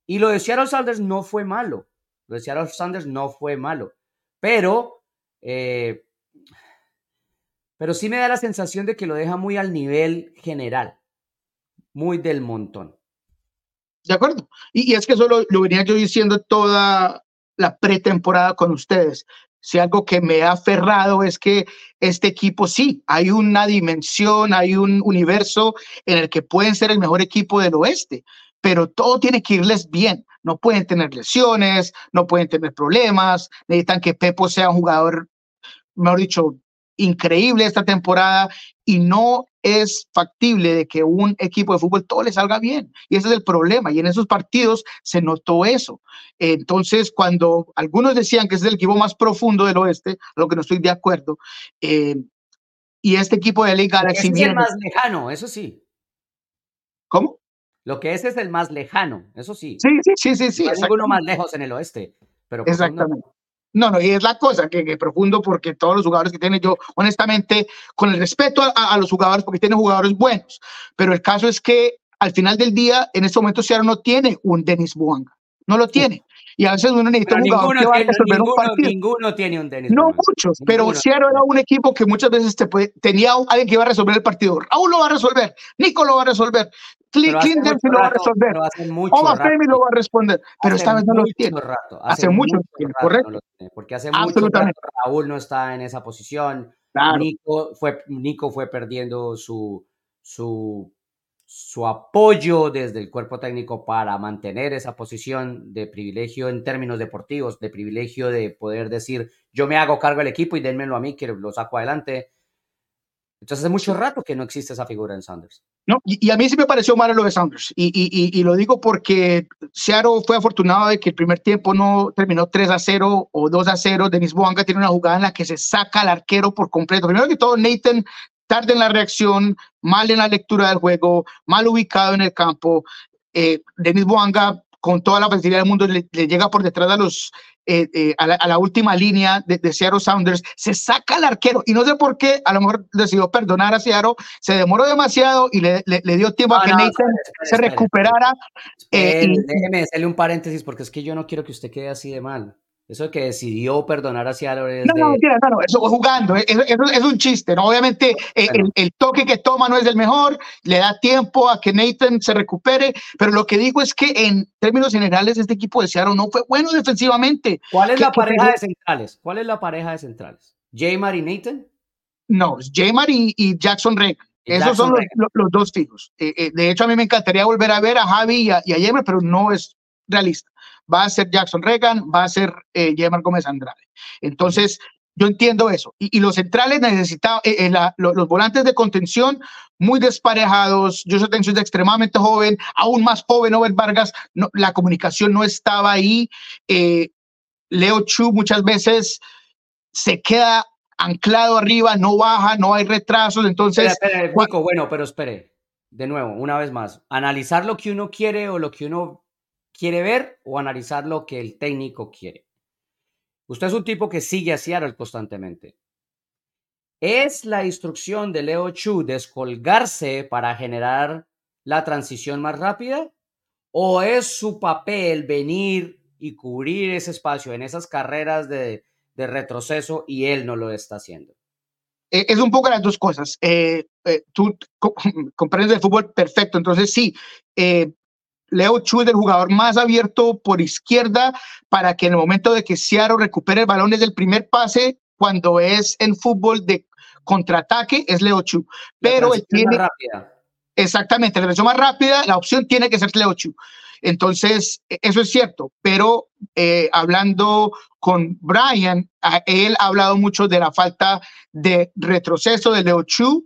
A: Y lo de Seattle Sanders no fue malo. Lo de Seattle Sanders no fue malo. Pero, eh, pero sí me da la sensación de que lo deja muy al nivel general, muy del montón.
B: De acuerdo. Y, es que eso lo, lo, venía yo diciendo toda la pretemporada con ustedes. Si algo que me ha aferrado es que este equipo sí, hay una dimensión, hay un universo en el que pueden ser el mejor equipo del oeste, pero todo tiene que irles bien. No pueden tener lesiones, no pueden tener problemas, necesitan que Pepo sea un jugador, mejor dicho, increíble esta temporada y no es factible de que un equipo de fútbol todo le salga bien. Y ese es el problema. Y en esos partidos se notó eso. Entonces, cuando algunos decían que es el equipo más profundo del oeste, a lo que no estoy de acuerdo, eh, y este equipo de LA Galaxy...
A: Es el más lejano, eso sí.
B: ¿Cómo?
A: Lo que es es el más lejano, eso sí.
B: Sí, sí, sí, sí. sí
A: no hay ninguno más lejos en el oeste. Pero
B: Exactamente. No, no, y es la cosa que, que, profundo porque todos los jugadores que tiene yo, honestamente, con el respeto a, los jugadores, porque tienen jugadores buenos, pero el caso es que al final del día, en este momento Seattle no tiene un Denis Buanga, no lo tiene. Y a veces uno necesita un jugador que va a resolver
A: ninguno,
B: un partido.
A: Ninguno tiene un Denis
B: No muchos, pero Seattle era un equipo que muchas veces te puede, tenía alguien que iba a resolver el partido. Raúl lo va a resolver, Nico lo va a resolver, Clinton lo va a resolver.
A: Mucho rato,
B: lo va a responder. Pero esta vez no lo tiene.
A: Rato,
B: hace, mucho, tiempo, correcto.
A: No tiene, porque hace mucho rato Raúl no está en esa posición.
B: Claro.
A: Nico, fue, Nico fue perdiendo su, su, su apoyo desde el cuerpo técnico para mantener esa posición de privilegio en términos deportivos, de privilegio de poder decir, yo me hago cargo del equipo y denmelo a mí, que lo saco adelante. Entonces hace mucho rato que no existe esa figura en Sanders.
B: No, y, a mí sí me pareció malo lo de Sanders. Y, y, y, lo digo porque Seattle fue afortunado de que el primer tiempo no terminó 3 a 0 o 2 a 0. Denis Boanga tiene una jugada en la que se saca al arquero por completo. Primero que todo, Nathan tarde en la reacción, mal en la lectura del juego, mal ubicado en el campo. Eh, Denis Boanga con toda la facilidad del mundo, le, llega por detrás a los eh, eh, a, la, última línea de, de, Seattle Sounders, se saca al arquero y no sé por qué, a lo mejor decidió perdonar a Seattle, se demoró demasiado y le, le dio tiempo a que Nathan se recuperara.
A: Eh, déjeme hacerle un paréntesis porque es que yo no quiero que usted quede así de mal. Eso que decidió perdonar a Seattle
B: no, no, no, no, eso jugando, eso, es un chiste, ¿no? Obviamente eh, el, toque que toma no es el mejor, le da tiempo a que Nathan se recupere, pero lo que digo es que en términos generales este equipo de Seattle no fue bueno defensivamente.
A: ¿Cuál es la pareja de centrales? ¿Cuál es la pareja de centrales? ¿Jaymar y Nathan?
B: No, Jaymar y, y Jackson Reck. Esos son los, los, dos fijos. Eh, eh, de hecho, a mí me encantaría volver a ver a Javi y a, y a pero no es realista va a ser Jackson Reagan, va a ser eh, Gómez Andrade. Entonces, yo entiendo eso. Y, los centrales necesitaban, eh, eh los, volantes de contención muy desparejados. Yo soy es extremadamente joven, aún más joven, Over Vargas, la comunicación no estaba ahí. Eh, Leo Chu muchas veces se queda anclado arriba, no baja, no hay retrasos. Entonces,
A: espere, bueno, pero espere, de nuevo, una vez más, analizar lo que uno quiere o lo que uno quiere ver o analizar lo que el técnico quiere. Usted es un tipo que sigue a Seattle constantemente. ¿Es la instrucción de Leo Chu descolgarse para generar la transición más rápida? ¿O es su papel venir y cubrir ese espacio en esas carreras de, retroceso y él no lo está haciendo?
B: Eh, es un poco las dos cosas. Eh, eh, tú [LAUGHS] comprendes el fútbol perfecto, entonces sí, Leo Chu es el jugador más abierto por izquierda para que en el momento de que Seattle recupere el balón es el primer pase cuando es en fútbol de contraataque es Leo Chu. Pero él tiene
A: rápida.
B: Exactamente, la versión más rápida, la opción tiene que ser Leo Chu. Entonces, e, eso es cierto, pero eh, hablando con Brian, él ha hablado mucho de la falta de retroceso de Leo Chu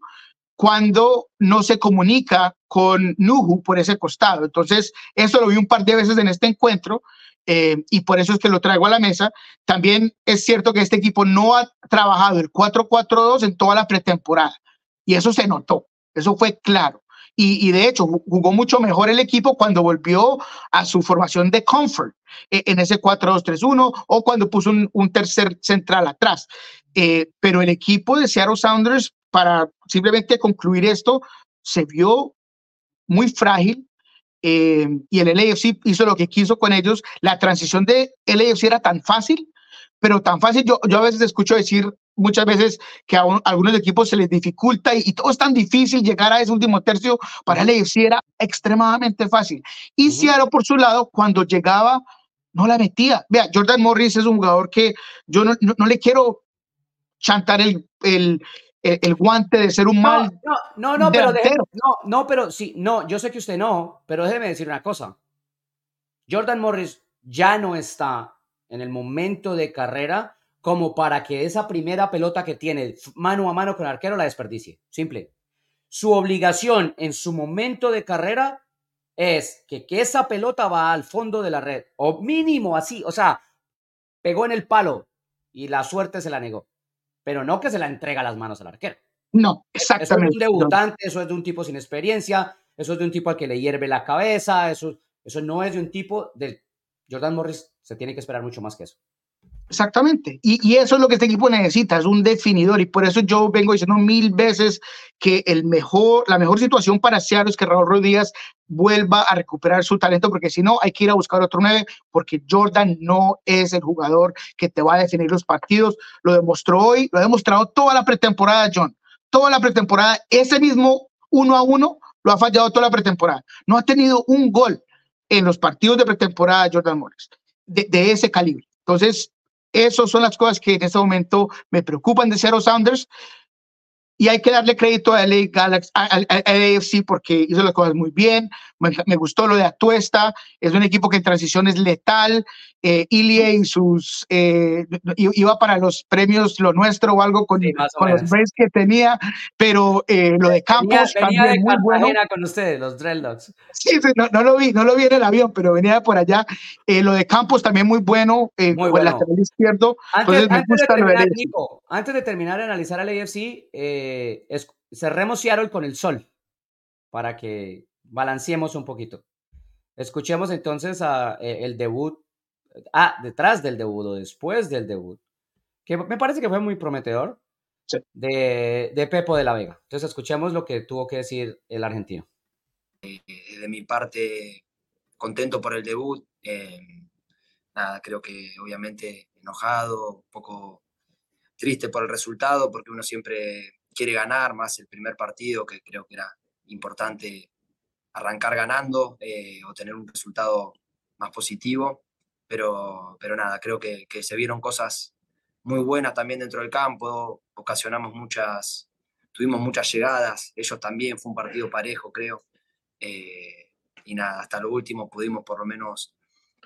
B: cuando no se comunica con Nuhu por ese costado. Entonces, eso lo vi un par de veces en este encuentro eh, y por eso es que lo traigo a la mesa. También es cierto que este equipo no ha trabajado el 4-4-2 en toda la pretemporada y eso se notó, eso fue claro. Y, de hecho jugó mucho mejor el equipo cuando volvió a su formación de comfort eh, en ese 4-2-3-1 o cuando puso un, tercer central atrás. Eh, pero el equipo de Seattle Sounders para simplemente concluir esto, se vio muy frágil eh, y el LAFC hizo lo que quiso con ellos. La transición de LAFC era tan fácil, pero tan fácil. Yo, yo a veces escucho decir muchas veces que a, algunos equipos se les dificulta y, todo es tan difícil llegar a ese último tercio. Para LAFC era extremadamente fácil. Y Seattle, por su lado, cuando llegaba, no la metía. Vea, Jordan Morris es un jugador que yo no, no, le quiero chantar el, el, el, guante de ser un mal.
A: No, no, no, pero no, no, pero sí, no, yo sé que usted no, pero déjeme decir una cosa. Jordan Morris ya no está en el momento de carrera como para que esa primera pelota que tiene mano a mano con el arquero la desperdicie. Simple. Su obligación en su momento de carrera es que, que esa pelota va al fondo de la red, o mínimo así, o sea, pegó en el palo y la suerte se la negó pero no que se la entrega a las manos al arquero.
B: No, exactamente. Eso es
A: un debutante, eso es de un tipo sin experiencia, eso es de un tipo al que le hierve la cabeza, eso, eso no es de un tipo de Jordan Morris, se tiene que esperar mucho más que eso.
B: Exactamente. Y, eso es lo que este equipo necesita, es un definidor. Y por eso yo vengo diciendo mil veces que el mejor, la mejor situación para Seattle es que Raúl Rodríguez vuelva a recuperar su talento, porque si no, hay que ir a buscar otro nueve, porque Jordan no es el jugador que te va a definir los partidos. Lo demostró hoy, lo ha demostrado toda la pretemporada, John. Toda la pretemporada, ese mismo uno a uno lo ha fallado toda la pretemporada. No ha tenido un gol en los partidos de pretemporada Jordan Morris de ese calibre. Entonces, esas son las cosas que en este momento me preocupan de Seattle Sounders. Y hay que darle crédito a LA Galaxy, al AFC porque hizo las cosas muy bien. Me, gustó lo de Atuesta. Es un equipo que en transición es letal. Eh, Ilie y sus eh, iba para los premios lo nuestro o algo con, con los Braves que tenía, pero eh, lo de Campos
A: venía, también muy bueno. con ustedes, los Dreadlocks.
B: Sí, no, no, lo vi, no lo vi en el avión, pero venía por allá. Eh, lo de Campos también muy bueno, muy con el lateral izquierdo.
A: Antes, antes, de terminar, Nico, antes de terminar de analizar al AFC, cerremos Seattle con el sol para que balanceemos un poquito. Escuchemos entonces a, el debut ah, detrás del debut o después del debut, que me parece que fue muy prometedor, de, de, Pepo de la Vega. Entonces escuchemos lo que tuvo que decir el argentino.
D: Eh, de mi parte, contento por el debut. Eh, nada, creo que obviamente enojado, un poco triste por el resultado, porque uno siempre quiere ganar, más el primer partido, que creo que era importante arrancar ganando eh, o tener un resultado más positivo. Pero, pero nada, creo que, se vieron cosas muy buenas también dentro del campo, ocasionamos muchas, tuvimos muchas llegadas, ellos también, fue un partido parejo, creo, eh, y nada, hasta lo último pudimos por lo menos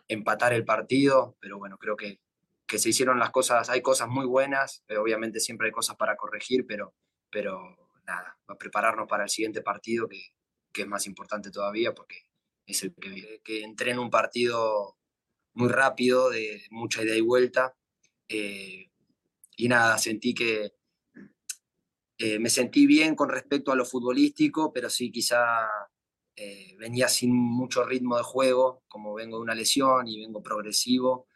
D: empatar el partido, pero bueno, creo que, que se hicieron las cosas, hay cosas muy buenas, pero obviamente siempre hay cosas para corregir, pero, pero nada, prepararnos para el siguiente partido, que, que es más importante todavía, porque es el que, que entré en un partido muy rápido, de mucha ida y vuelta. Eh, y nada, sentí que eh, me sentí bien con respecto a lo futbolístico, pero sí quizá eh, venía sin mucho ritmo de juego, como vengo de una lesión y vengo progresivo.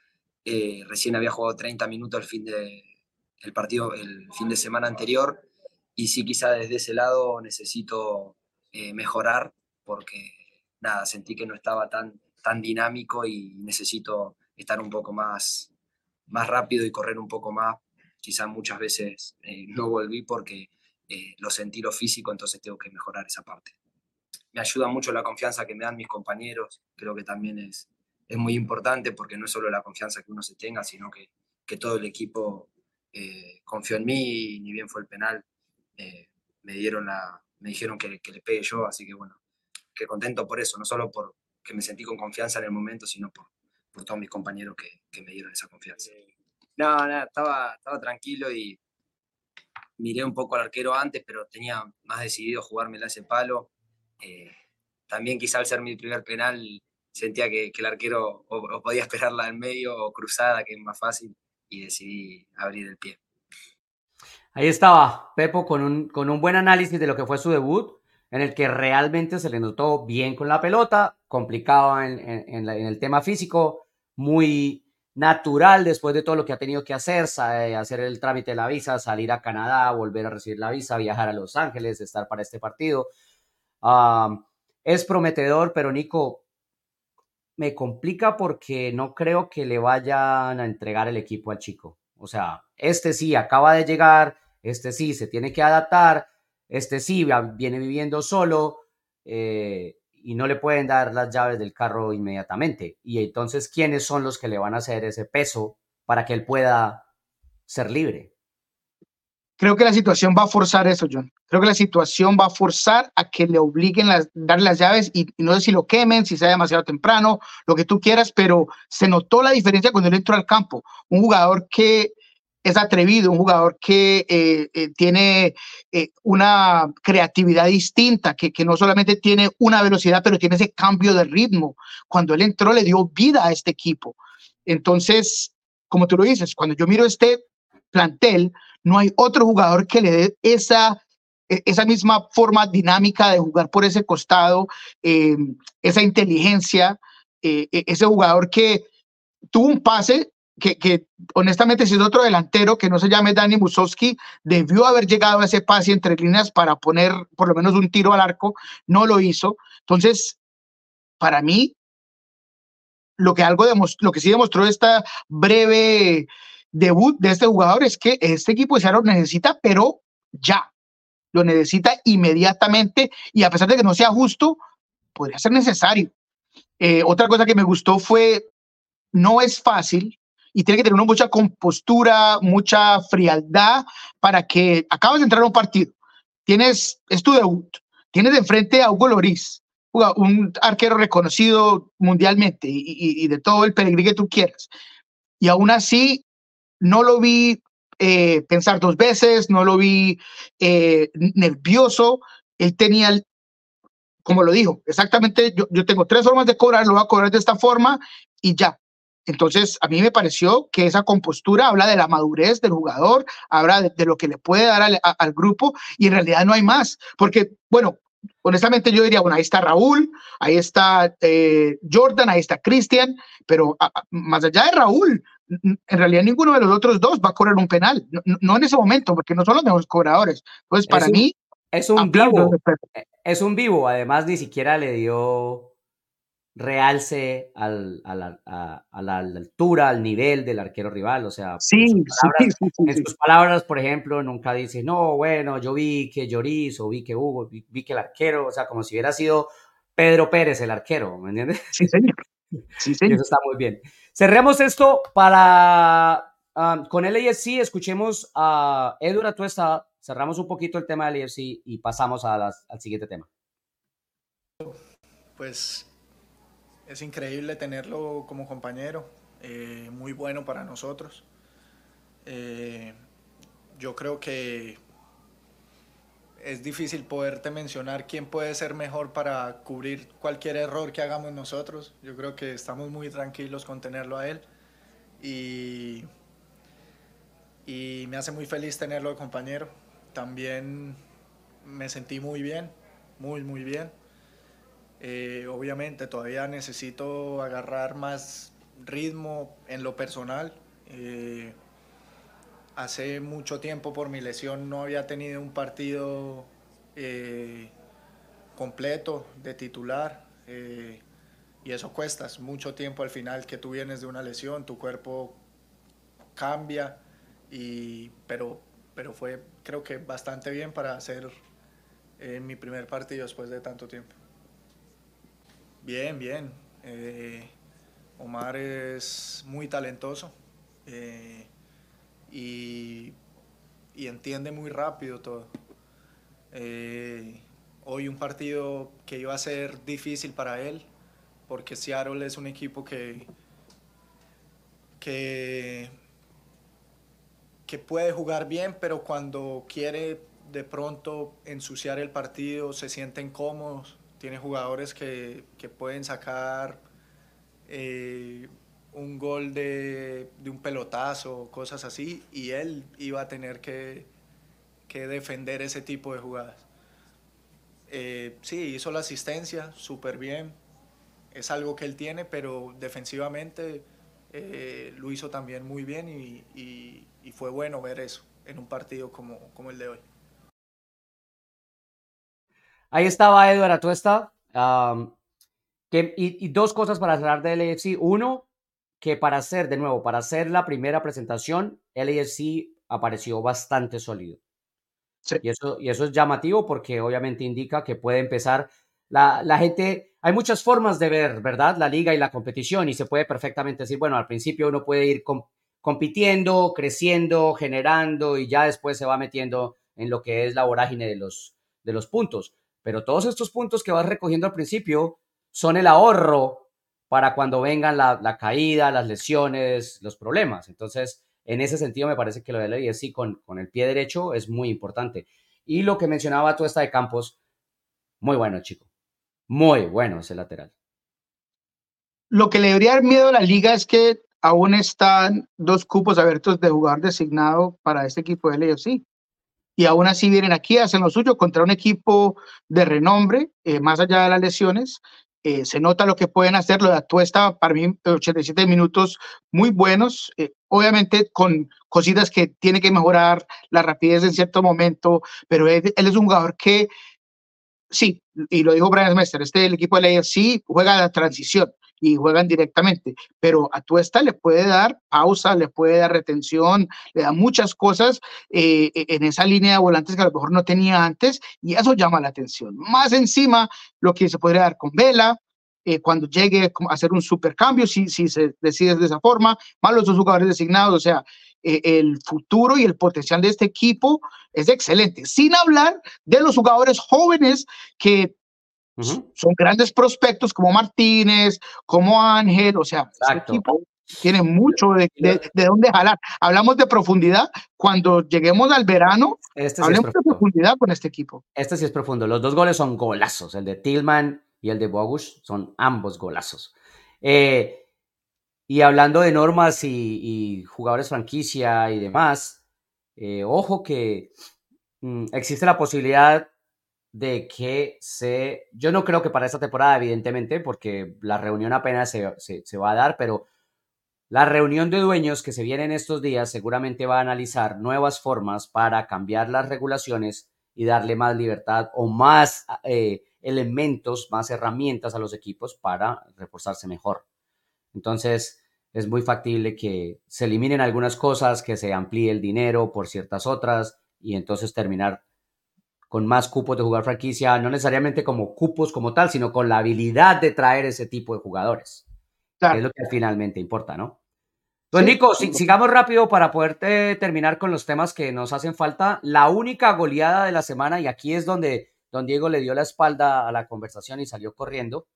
D: recién había jugado 30 minutos el fin de el partido el fin de semana anterior y sí quizá desde ese lado necesito mejorar porque nada, sentí que no estaba tan tan dinámico y necesito estar un poco más, más rápido y correr un poco más. Quizás muchas veces eh, no volví porque eh, lo sentí lo físico, entonces tengo que mejorar esa parte. Me ayuda mucho la confianza que me dan mis compañeros, creo que también es, es muy importante porque no es solo la confianza que uno se tenga, sino que, que todo el equipo eh, confió en mí y ni bien fue el penal, me, dieron la, me dijeron que, que le pegue yo, así que bueno, que contento por eso, no solo por, que me sentí con confianza en el momento, sino por, por todos mis compañeros que, que, me dieron esa confianza. No, estaba, estaba tranquilo y miré un poco al arquero antes, pero tenía más decidido jugármela ese palo. Eh, también quizá al ser mi primer penal sentía que, que el arquero o, podía [LAUGHS] esperarla en medio o cruzada, que es más fácil, y decidí abrir el pie.
A: Ahí estaba Pepo con un, con un buen análisis de lo que fue su debut en el que realmente se le notó bien con la pelota, complicado en, el tema físico, muy natural después de todo lo que ha tenido que hacer, hacer el trámite de la visa, salir a Canadá, volver a recibir la visa, viajar a Los Ángeles, estar para este partido. es prometedor, pero Nico, me complica porque no creo que le vayan a entregar el equipo al chico. O sea, este sí acaba de llegar, este sí se tiene que adaptar, este sí viene viviendo solo eh, y no le pueden dar las llaves del carro inmediatamente. Y entonces, ¿quiénes son los que le van a hacer ese peso para que él pueda ser libre?
B: Creo que la situación va a forzar eso, John. Creo que la situación va a forzar a que le obliguen a darle las llaves y, no sé si lo quemen, si sea demasiado temprano, lo que tú quieras, pero se notó la diferencia cuando él entró al campo. Un jugador que es atrevido, un jugador que eh, eh, tiene eh, una creatividad distinta, que, que no solamente tiene una velocidad, pero tiene ese cambio de ritmo. Cuando él entró, le dio vida a este equipo. Entonces, como tú lo dices, cuando yo miro este plantel, no hay otro jugador que le dé esa, e, esa misma forma dinámica de jugar por ese costado, eh, esa inteligencia, e, ese jugador que tuvo un pase que, honestamente si es otro delantero que no se llame Dani Musowski, debió haber llegado a ese pase entre líneas para poner por lo menos un tiro al arco, no lo hizo. Entonces, para mí, lo que, algo lo que sí demostró esta breve debut de este jugador es que este equipo de Seattle necesita, pero ya, lo necesita inmediatamente y a pesar de que no sea justo, podría ser necesario. Eh, otra cosa que me gustó fue, no es fácil y tiene que tener mucha compostura, mucha frialdad para que acabas de entrar a un partido. Tienes, es tu debut, tienes de frente a Hugo Loris, un arquero reconocido mundialmente y, y de todo el peligro que tú quieras. Y aún así no lo vi eh, pensar dos veces, no lo vi eh, nervioso. Él tenía, como lo dijo, exactamente, yo, yo tengo tres formas de cobrar, lo voy a cobrar de esta forma y ya. Entonces, a mí me pareció que esa compostura habla de la madurez del jugador, habla de, lo que le puede dar al, al, grupo y en realidad no hay más. Porque, bueno, honestamente yo diría, bueno, ahí está Raúl, ahí está eh, Jordan, ahí está Cristian, pero más allá de Raúl, en realidad ninguno de los otros dos va a cobrar un penal, no, en ese momento, porque no son los mejores cobradores. Entonces, para mí...
A: Es un vivo, es un vivo, además ni siquiera le dio realce al, a, la, a, la, altura, al nivel del arquero rival. O sea,
B: sí,
A: en, sus palabras,
B: sí, sí,
A: en sus palabras, por ejemplo, nunca dice, no, bueno, yo vi que Lloris o vi que Hugo, vi, vi, que el arquero, o sea, como si hubiera sido Pedro Pérez el arquero, ¿me entiendes?
B: Sí, señor. Sí, [LAUGHS] señor.
A: Eso está muy bien. Cerremos esto para um, con el AFC, escuchemos a Edu Atuesta, cerramos un poquito el tema del AFC y pasamos a las, al siguiente tema.
E: Pues es increíble tenerlo como compañero, eh, muy bueno para nosotros. Eh, yo creo que es difícil poderte mencionar quién puede ser mejor para cubrir cualquier error que hagamos nosotros. Yo creo que estamos muy tranquilos con tenerlo a él y, y me hace muy feliz tenerlo de compañero. También me sentí muy bien, muy, muy bien. Eh, obviamente todavía necesito agarrar más ritmo en lo personal. Eh, hace mucho tiempo por mi lesión no había tenido un partido eh, completo de titular y eso cuesta, mucho tiempo al final que tú vienes de una lesión, tu cuerpo cambia, y, pero, pero fue creo que bastante bien para hacer mi primer partido después de tanto tiempo. Bien, bien. Eh, Omar es muy talentoso eh, y, entiende muy rápido todo. Eh, hoy un partido que iba a ser difícil para él, porque Seattle es un equipo que, que, que puede jugar bien, pero cuando quiere de pronto ensuciar el partido se sienten cómodos tiene jugadores que, que pueden sacar eh, un gol de, de, un pelotazo, cosas así, y él iba a tener que, que defender ese tipo de jugadas. Eh, sí, hizo la asistencia súper bien, es algo que él tiene, pero defensivamente eh, lo hizo también muy bien y, y, y, fue bueno ver eso en un partido como, como el de hoy.
A: Ahí estaba Eduardo Atuesta. que, y, dos cosas para hablar del AFC. Uno, que para hacer, de nuevo, para hacer la primera presentación, el AFC apareció bastante sólido. Y, eso, y eso es llamativo porque obviamente indica que puede empezar la, la, gente, hay muchas formas de ver, ¿verdad? La liga y la competición y se puede perfectamente decir, bueno, al principio uno puede ir compitiendo, creciendo, generando y ya después se va metiendo en lo que es la vorágine de los, de los puntos. Pero todos estos puntos que vas recogiendo al principio son el ahorro para cuando vengan la, caída, las lesiones, los problemas. Entonces, en ese sentido, me parece que lo de la sí con, con el pie derecho es muy importante. Y lo que mencionaba tú esta de Campos, muy bueno, chico. Muy bueno ese lateral.
B: Lo que le debería dar miedo a la liga es que aún están dos cupos abiertos de jugador designado para este equipo de LAFC. Y aún así vienen aquí, hacen lo suyo contra un equipo de renombre, eh, más allá de las lesiones, eh, se nota lo que pueden hacer. Lo de Atuesta, para mí, 87 minutos muy buenos. Eh, obviamente con cositas que tiene que mejorar la rapidez en cierto momento, pero él, es un jugador que, sí, y lo dijo Brian Smester, este el equipo de la AFC juega la transición y juegan directamente, pero a Tuesta le puede dar pausa, le puede dar retención, le da muchas cosas eh, en esa línea de volantes que a lo mejor no tenía antes y eso llama la atención. Más encima, lo que se podría dar con Vela, eh, cuando llegue a hacer un supercambio, si, si se decide de esa forma, más los dos jugadores designados, o sea, eh, el futuro y el potencial de este equipo es excelente. Sin hablar de los jugadores jóvenes que son grandes prospectos como Martínez, como Ángel, o sea, este equipo tiene mucho de, de, dónde jalar. Hablamos de profundidad, cuando lleguemos al verano, este hablemos de profundidad con este equipo.
A: Este sí es profundo. Los dos goles son golazos, el de Tillman y el de Bogush son ambos golazos. Eh, y hablando de normas y, jugadores franquicia y demás, eh, ojo que mm, existe la posibilidad de que se, yo no creo que para esta temporada, evidentemente, porque la reunión apenas se, se, va a dar, pero la reunión de dueños que se viene en estos días seguramente va a analizar nuevas formas para cambiar las regulaciones y darle más libertad o más eh, elementos, más herramientas a los equipos para reforzarse mejor. Entonces, es muy factible que se eliminen algunas cosas, que se amplíe el dinero por ciertas otras y entonces terminar con más cupos de jugar franquicia, no necesariamente como cupos como tal, sino con la habilidad de traer ese tipo de jugadores. es lo que finalmente importa, ¿no? Pues Nico, sigamos rápido para poder terminar con los temas que nos hacen falta. La única goleada de la semana, y aquí es donde don Diego le dio la espalda a la conversación y salió corriendo,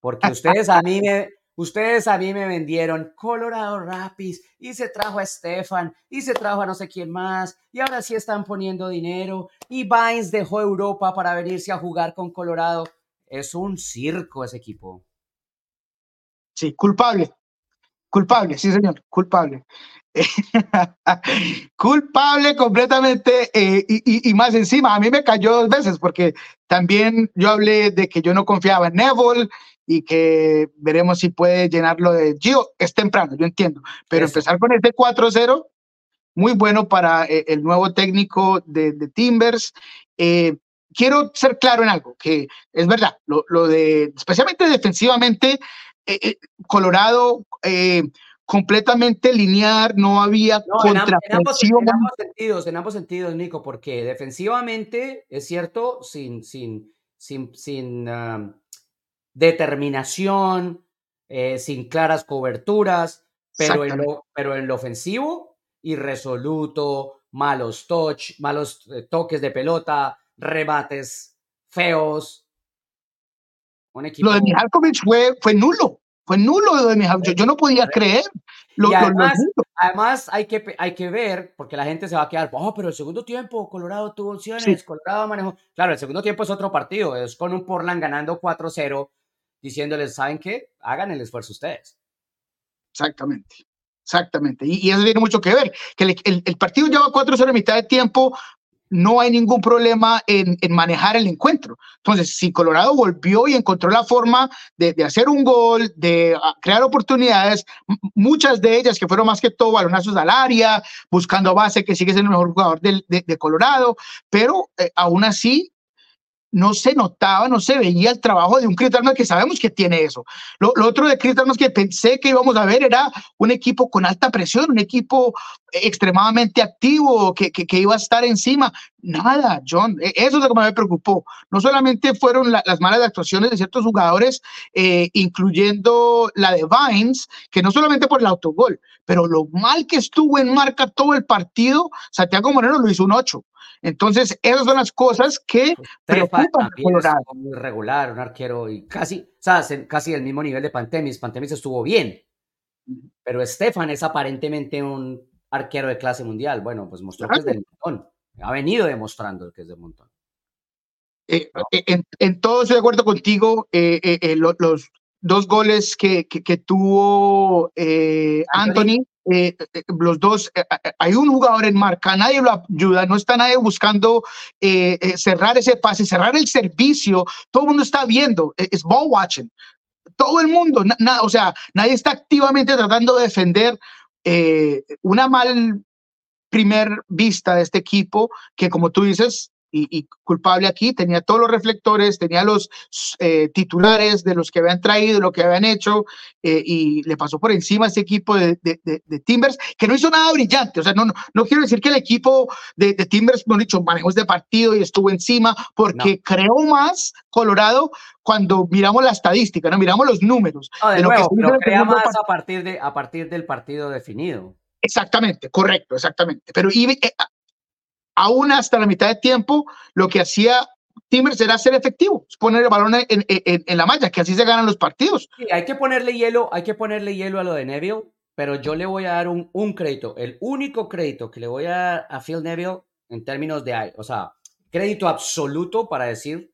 A: porque [LAUGHS] ustedes a mí me, Ustedes a mí me vendieron Colorado Rapids y se trajo a Stefan y se trajo a no sé quién más y ahora sí están poniendo dinero y Vines dejó Europa para venirse a jugar con Colorado. Es un circo ese equipo.
B: Sí, culpable. Culpable, sí señor, culpable. [LAUGHS] culpable completamente eh, y, y, más encima, a mí me cayó dos veces porque también yo hablé de que yo no confiaba en Neville y que veremos si puede llenarlo de Gio. Es temprano, yo entiendo, pero empezar con este 4-0, muy bueno para eh, el nuevo técnico de, Timbers. Eh, quiero ser claro en algo, que es verdad, lo, de, especialmente defensivamente, eh, Colorado completamente lineal, no había no, en, ambos,
A: sentidos, en ambos sentidos, Nico, porque defensivamente, es cierto, sin, sin, sin, sin determinación, eh, sin claras coberturas, pero en, lo, pero en lo ofensivo, irresoluto, malos touch, malos eh, toques de pelota, remates feos.
B: Lo de Mihalkovic fue, fue nulo, fue nulo lo de Mihalkovic. Yo, no podía creer. Lo,
A: además, hay, que, hay que ver, porque la gente se va a quedar, oh, pero el segundo tiempo Colorado tuvo opciones, Colorado manejó. Claro, el segundo tiempo es otro partido, es con un Portland ganando 4-0 diciéndoles, ¿saben qué? Hagan el esfuerzo ustedes.
B: Exactamente, exactamente. Y, eso tiene mucho que ver, que el, el, partido lleva 4-0 a mitad de tiempo, no hay ningún problema en, manejar el encuentro. Entonces, si Colorado volvió y encontró la forma de, de hacer un gol, de ah, crear oportunidades, muchas de ellas que fueron más que todo balonazos al área, buscando base, que sigue siendo el mejor jugador de, de Colorado, pero eh, aún así no se notaba, no se veía el trabajo de un Chris que sabemos que tiene eso. Lo, otro de Chris que pensé que íbamos a ver era un equipo con alta presión, un equipo extremadamente activo, que, que, iba a estar encima. Nada, John, e, eso es lo que me preocupó. No solamente fueron las malas actuaciones de ciertos jugadores, eh, incluyendo la de Vines, que no solamente por el autogol, pero lo mal que estuvo en marca todo el partido, Santiago Moreno lo hizo un 8. Entonces, esas son las cosas que preocupan
A: a Muy regular, un arquero y casi, o sea, casi el mismo nivel de Pantemis. Pantemis estuvo bien, pero Estefan es aparentemente un arquero de clase mundial. Bueno, pues mostró que es del montón. Ha venido demostrando que es del montón.
B: Eh, eh, en, todo estoy de acuerdo contigo. Eh, los dos goles que, que, tuvo Anthony eh, eh, los dos, eh, hay un jugador en marca, nadie lo ayuda, no está nadie buscando cerrar ese pase, cerrar el servicio, todo el mundo está viendo, es ball watching, todo el mundo, o sea, nadie está activamente tratando de defender una mal primer vista de este equipo que como tú dices, y, culpable aquí, tenía todos los reflectores, tenía los eh, titulares de los que habían traído, lo que habían hecho, eh, y le pasó por encima a ese equipo de, de, Timbers, que no hizo nada brillante. O sea, no, no, quiero decir que el equipo de, Timbers, no dicho, manejó este partido y estuvo encima, porque creó más Colorado cuando miramos la estadística, ¿no? miramos los números.
A: de, nuevo, crea más a partir, de, a partir del partido definido.
B: Exactamente, correcto, exactamente. Pero y, eh, aún hasta la mitad de tiempo, lo que hacía Timbers era ser efectivo, poner el balón en, la malla, que así se ganan los partidos.
A: Sí, hay que ponerle hielo, hay que ponerle hielo a lo de Neville, pero yo le voy a dar un, un crédito, el único crédito que le voy a dar a Phil Neville en términos de, o sea, crédito absoluto para decir,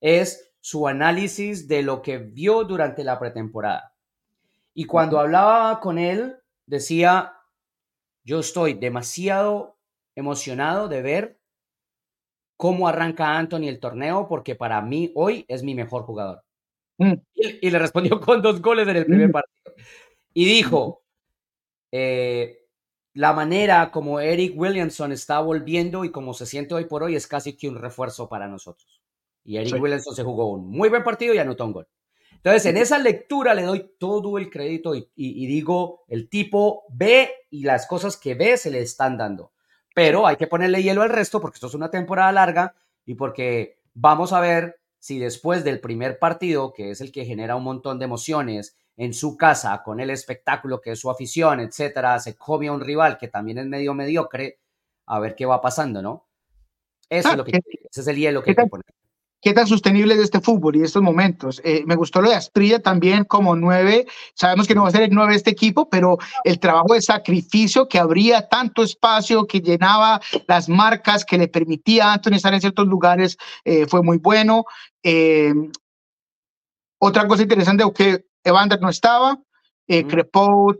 A: es su análisis de lo que vio durante la pretemporada. Y cuando hablaba con él, decía, yo estoy demasiado emocionado de ver cómo arranca Anthony el torneo, porque para mí hoy es mi mejor jugador. Mm. [LAUGHS] Y, le respondió con dos goles en el primer mm. partido. Y dijo, eh, la manera como Eric Williamson está volviendo y como se siente hoy por hoy es casi que un refuerzo para nosotros. Y Eric Williamson se jugó un muy buen partido y anotó un gol. Entonces, en esa lectura le doy todo el crédito y, y digo, el tipo ve y las cosas que ve se le están dando pero hay que ponerle hielo al resto porque esto es una temporada larga y porque vamos a ver si después del primer partido, que es el que genera un montón de emociones en su casa, con el espectáculo que es su afición, etcétera, se come a un rival que también es medio mediocre, a ver qué va pasando, ¿no? Eso es ah, lo que, ese es el hielo que hay que poner
B: qué tan sostenible es este fútbol y estos momentos. Eh, me gustó lo de Asprilla también como nueve. Sabemos que no va a ser el nueve este equipo, pero el trabajo de sacrificio que abría tanto espacio, que llenaba las marcas, que le permitía a Anthony estar en ciertos lugares, eh, fue muy bueno. Eh, otra cosa interesante es que Evander no estaba, eh,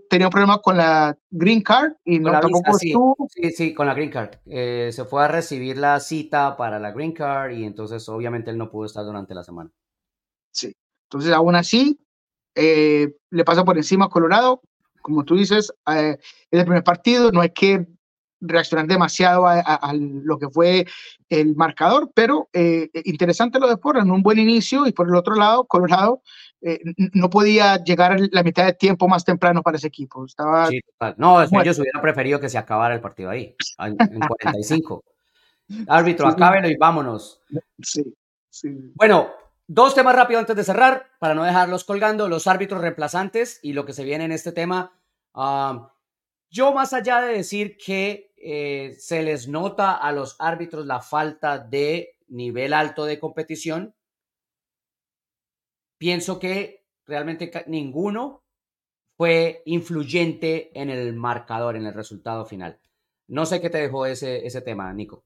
B: tenía un problema con la Green Card y no tampoco
A: sí. sí. con la Green Card. Eh, se fue a recibir la cita para la Green Card y entonces obviamente él no pudo estar durante la semana.
B: Sí, entonces aún así eh, le pasa por encima a Colorado. Como tú dices, eh, es el primer partido, no hay que reaccionar demasiado a, lo que fue el marcador, pero interesante lo de Portland, un buen inicio y por el otro lado, Colorado eh, no podía llegar la mitad de tiempo más temprano para ese equipo. Estaba
A: no, ellos hubieran preferido que se acabara el partido ahí, en 45. [LAUGHS] Árbitro, acábelo y vámonos. Sí, Bueno, dos temas rápidos antes de cerrar, para no dejarlos colgando, los árbitros reemplazantes y lo que se viene en este tema. yo más allá de decir que eh, se les nota a los árbitros la falta de nivel alto de competición, pienso que realmente ninguno fue influyente en el marcador, en el resultado final. No sé qué te dejó ese, ese tema, Nico.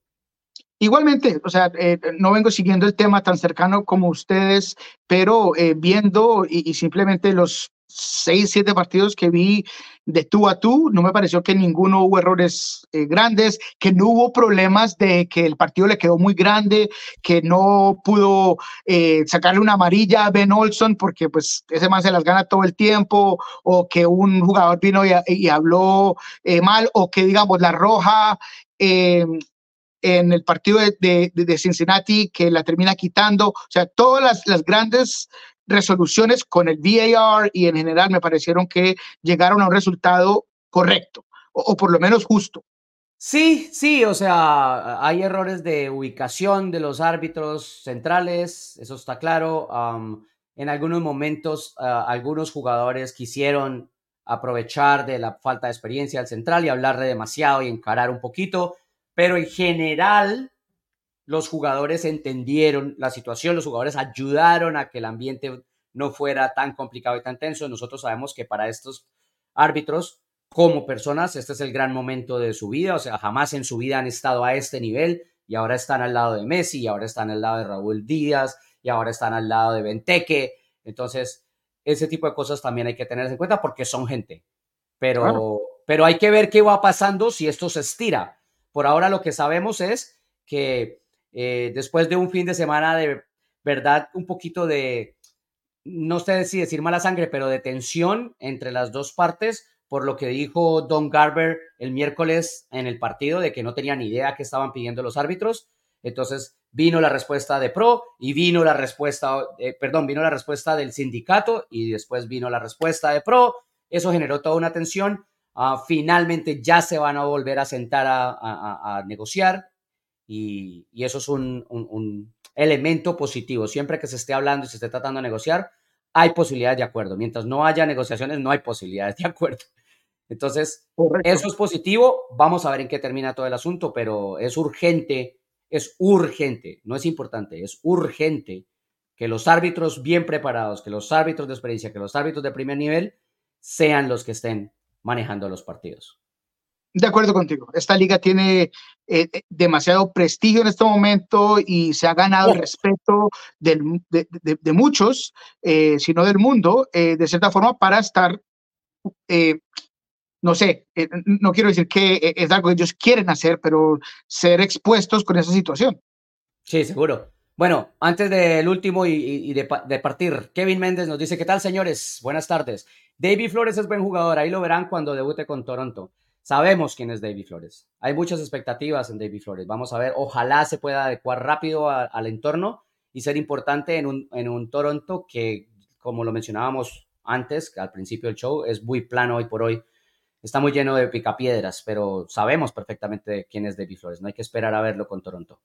B: Igualmente, o sea, eh, no vengo siguiendo el tema tan cercano como ustedes, pero eh, viendo y, simplemente los seis, siete partidos que vi de tú a tú, no me pareció que ninguno hubo errores eh, grandes, que no hubo problemas de que el partido le quedó muy grande, que no pudo eh, sacarle una amarilla a Ben Olson porque pues ese man se las gana todo el tiempo, o que un jugador vino y, habló eh, mal, o que digamos la roja en el partido de, de, Cincinnati que la termina quitando. O sea, todas las, las grandes resoluciones con el VAR y en general me parecieron que llegaron a un resultado correcto o, por lo menos justo.
A: Sí, sí, o sea, hay errores de ubicación de los árbitros centrales, eso está claro. en algunos momentos, algunos jugadores quisieron aprovechar de la falta de experiencia del central y hablarle demasiado y encarar un poquito, pero en general los jugadores entendieron la situación, los jugadores ayudaron a que el ambiente no fuera tan complicado y tan tenso. Nosotros sabemos que para estos árbitros, como personas, este es el gran momento de su vida, o sea, jamás en su vida han estado a este nivel y ahora están al lado de Messi, y ahora están al lado de Raúl Díaz, y ahora están al lado de Benteke. Entonces, ese tipo de cosas también hay que tener en cuenta porque son gente. Pero, pero hay que ver qué va pasando si esto se estira. Por ahora lo que sabemos es que eh, después de un fin de semana de verdad, un poquito de, no sé si decir mala sangre, pero de tensión entre las dos partes, por lo que dijo Don Garber el miércoles en el partido, de que no tenía ni idea qué estaban pidiendo los árbitros. Entonces vino la respuesta de Pro y vino la respuesta, eh, perdón, vino la respuesta del sindicato y después vino la respuesta de Pro. Eso generó toda una tensión. Ah, finalmente ya se van a volver a sentar a negociar y, eso es un, elemento positivo. Siempre que se esté hablando y se esté tratando de negociar, hay posibilidades de acuerdo. Mientras no haya negociaciones, no hay posibilidades de acuerdo. [LAUGHS] Entonces, eso es positivo. Vamos a ver en qué termina todo el asunto, pero es urgente, es urgente, no es importante, es urgente que los árbitros bien preparados, que los árbitros de experiencia, que los árbitros de primer nivel sean los que estén manejando los partidos.
B: De acuerdo contigo. Esta liga tiene eh, eh, demasiado prestigio en este momento y se ha ganado el respeto de, muchos, eh, si no del mundo, de cierta forma, para estar, no sé, no quiero decir que es algo que ellos quieren hacer, pero ser expuestos con esa situación.
A: Sí, seguro. Bueno, antes del último y, de, de, partir, Kevin Méndez nos dice, ¿qué tal, señores? Buenas tardes. David Flores es buen jugador, ahí lo verán cuando debute con Toronto. Sabemos quién es David Flores. Hay muchas expectativas en David Flores. Vamos a ver, ojalá se pueda adecuar rápido al entorno y ser importante en un, en un Toronto que, como lo mencionábamos antes, al principio del show, es muy plano hoy por hoy. Está muy lleno de picapiedras, pero sabemos perfectamente quién es David Flores. No hay que esperar a verlo con Toronto.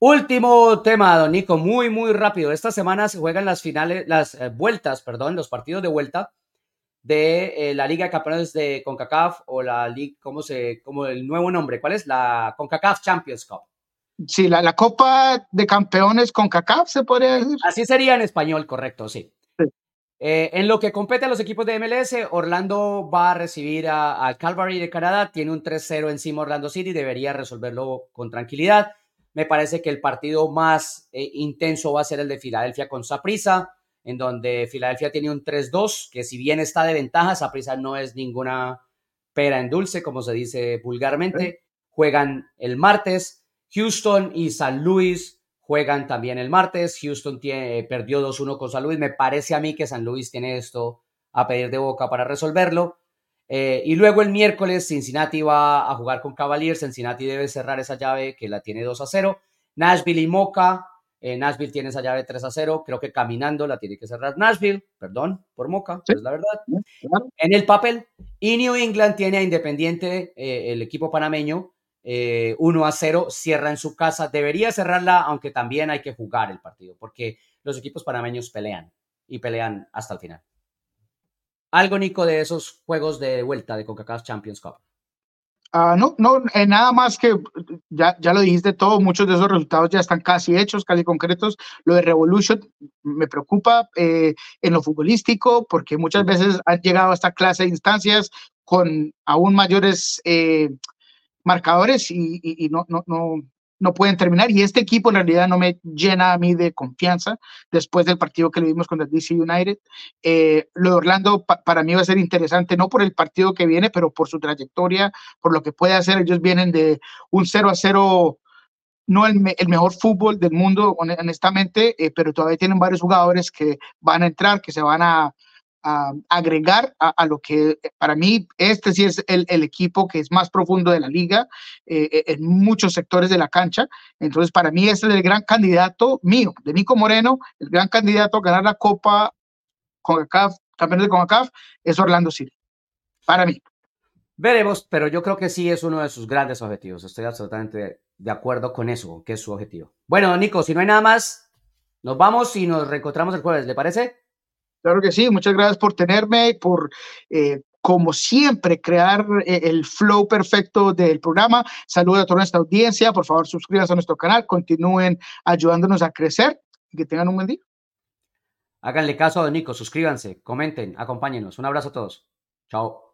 A: Último tema, don Nico, muy, muy rápido. Esta semana se juegan las finales, las eh, vueltas, perdón, los partidos de vuelta de eh, la Liga de Campeones de CONCACAF o la Liga, ¿cómo se, como el nuevo nombre? ¿Cuál es? La CONCACAF Champions Cup.
B: Sí, la, la Copa de Campeones CONCACAF, se podría decir.
A: Así sería en español, correcto, sí. Eh, en lo que compete a los equipos de MLS, Orlando va a recibir a, Calvary de Canadá, tiene un 3-0 encima Orlando City, debería resolverlo con tranquilidad. Me parece que el partido más eh, intenso va a ser el de Filadelfia con Saprissa en donde Filadelfia tiene un 3-2, que si bien está de ventaja, prisa no es ninguna pera en dulce, como se dice vulgarmente. Juegan el martes. Houston y San Luis juegan también el martes. Houston tiene, perdió 2-1 con San Luis. Me parece a mí que San Luis tiene esto a pedir de boca para resolverlo. Eh, y luego el miércoles Cincinnati va a jugar con Cavaliers. Cincinnati debe cerrar esa llave que la tiene 2 0. Nashville y Moca eh, Nashville tiene esa llave 3 a 0. Creo que caminando la tiene que cerrar Nashville. Perdón por Moca, es la verdad. En el papel. Y New England tiene a Independiente, eh, el equipo panameño, 1 eh, a 0. Cierra en su casa. Debería cerrarla, aunque también hay que jugar el partido, porque los equipos panameños pelean y pelean hasta el final. Algo, Nico, de esos juegos de vuelta de Coca-Cola Champions Cup.
B: Ah, no, no, eh, nada más que ya, ya lo dijiste todo, muchos de esos resultados ya están casi hechos, casi concretos. Lo de Revolution me preocupa eh, en lo futbolístico porque muchas veces han llegado a esta clase de instancias con aún mayores eh, marcadores y, y, y no, no, no, no pueden terminar. Y este equipo en realidad no me llena a mí de confianza después del partido que le dimos contra el DC United. Eh, lo de Orlando para mí va a ser interesante, no por el partido que viene, pero por su trayectoria, por lo que puede hacer. Ellos vienen de un 0 a 0 no el, el, mejor fútbol del mundo, honestamente, eh, pero todavía tienen varios jugadores que van a entrar, que se van a, agregar a, lo que para mí este sí es el, equipo que es más profundo de la liga eh, eh, en muchos sectores de la cancha. Entonces, para mí es el gran candidato mío, de Nico Moreno, el gran candidato a ganar la Copa con CONCACAF, campeón de CONCACAF, es Orlando City. Para mí.
A: Veremos, pero yo creo que sí es uno de sus grandes objetivos. Estoy absolutamente de acuerdo con eso, que es su objetivo. Bueno, Nico, si no hay nada más, nos vamos y nos reencontramos el jueves, ¿le parece?
B: Claro que sí, muchas gracias por tenerme y por, eh, como siempre, crear eh, el flow perfecto del programa. Saludos a toda nuestra audiencia, por favor suscríbanse a nuestro canal, continúen ayudándonos a crecer y que tengan un buen día.
A: Háganle caso a Nico, suscríbanse, comenten, acompáñenos. Un abrazo a todos. Chao.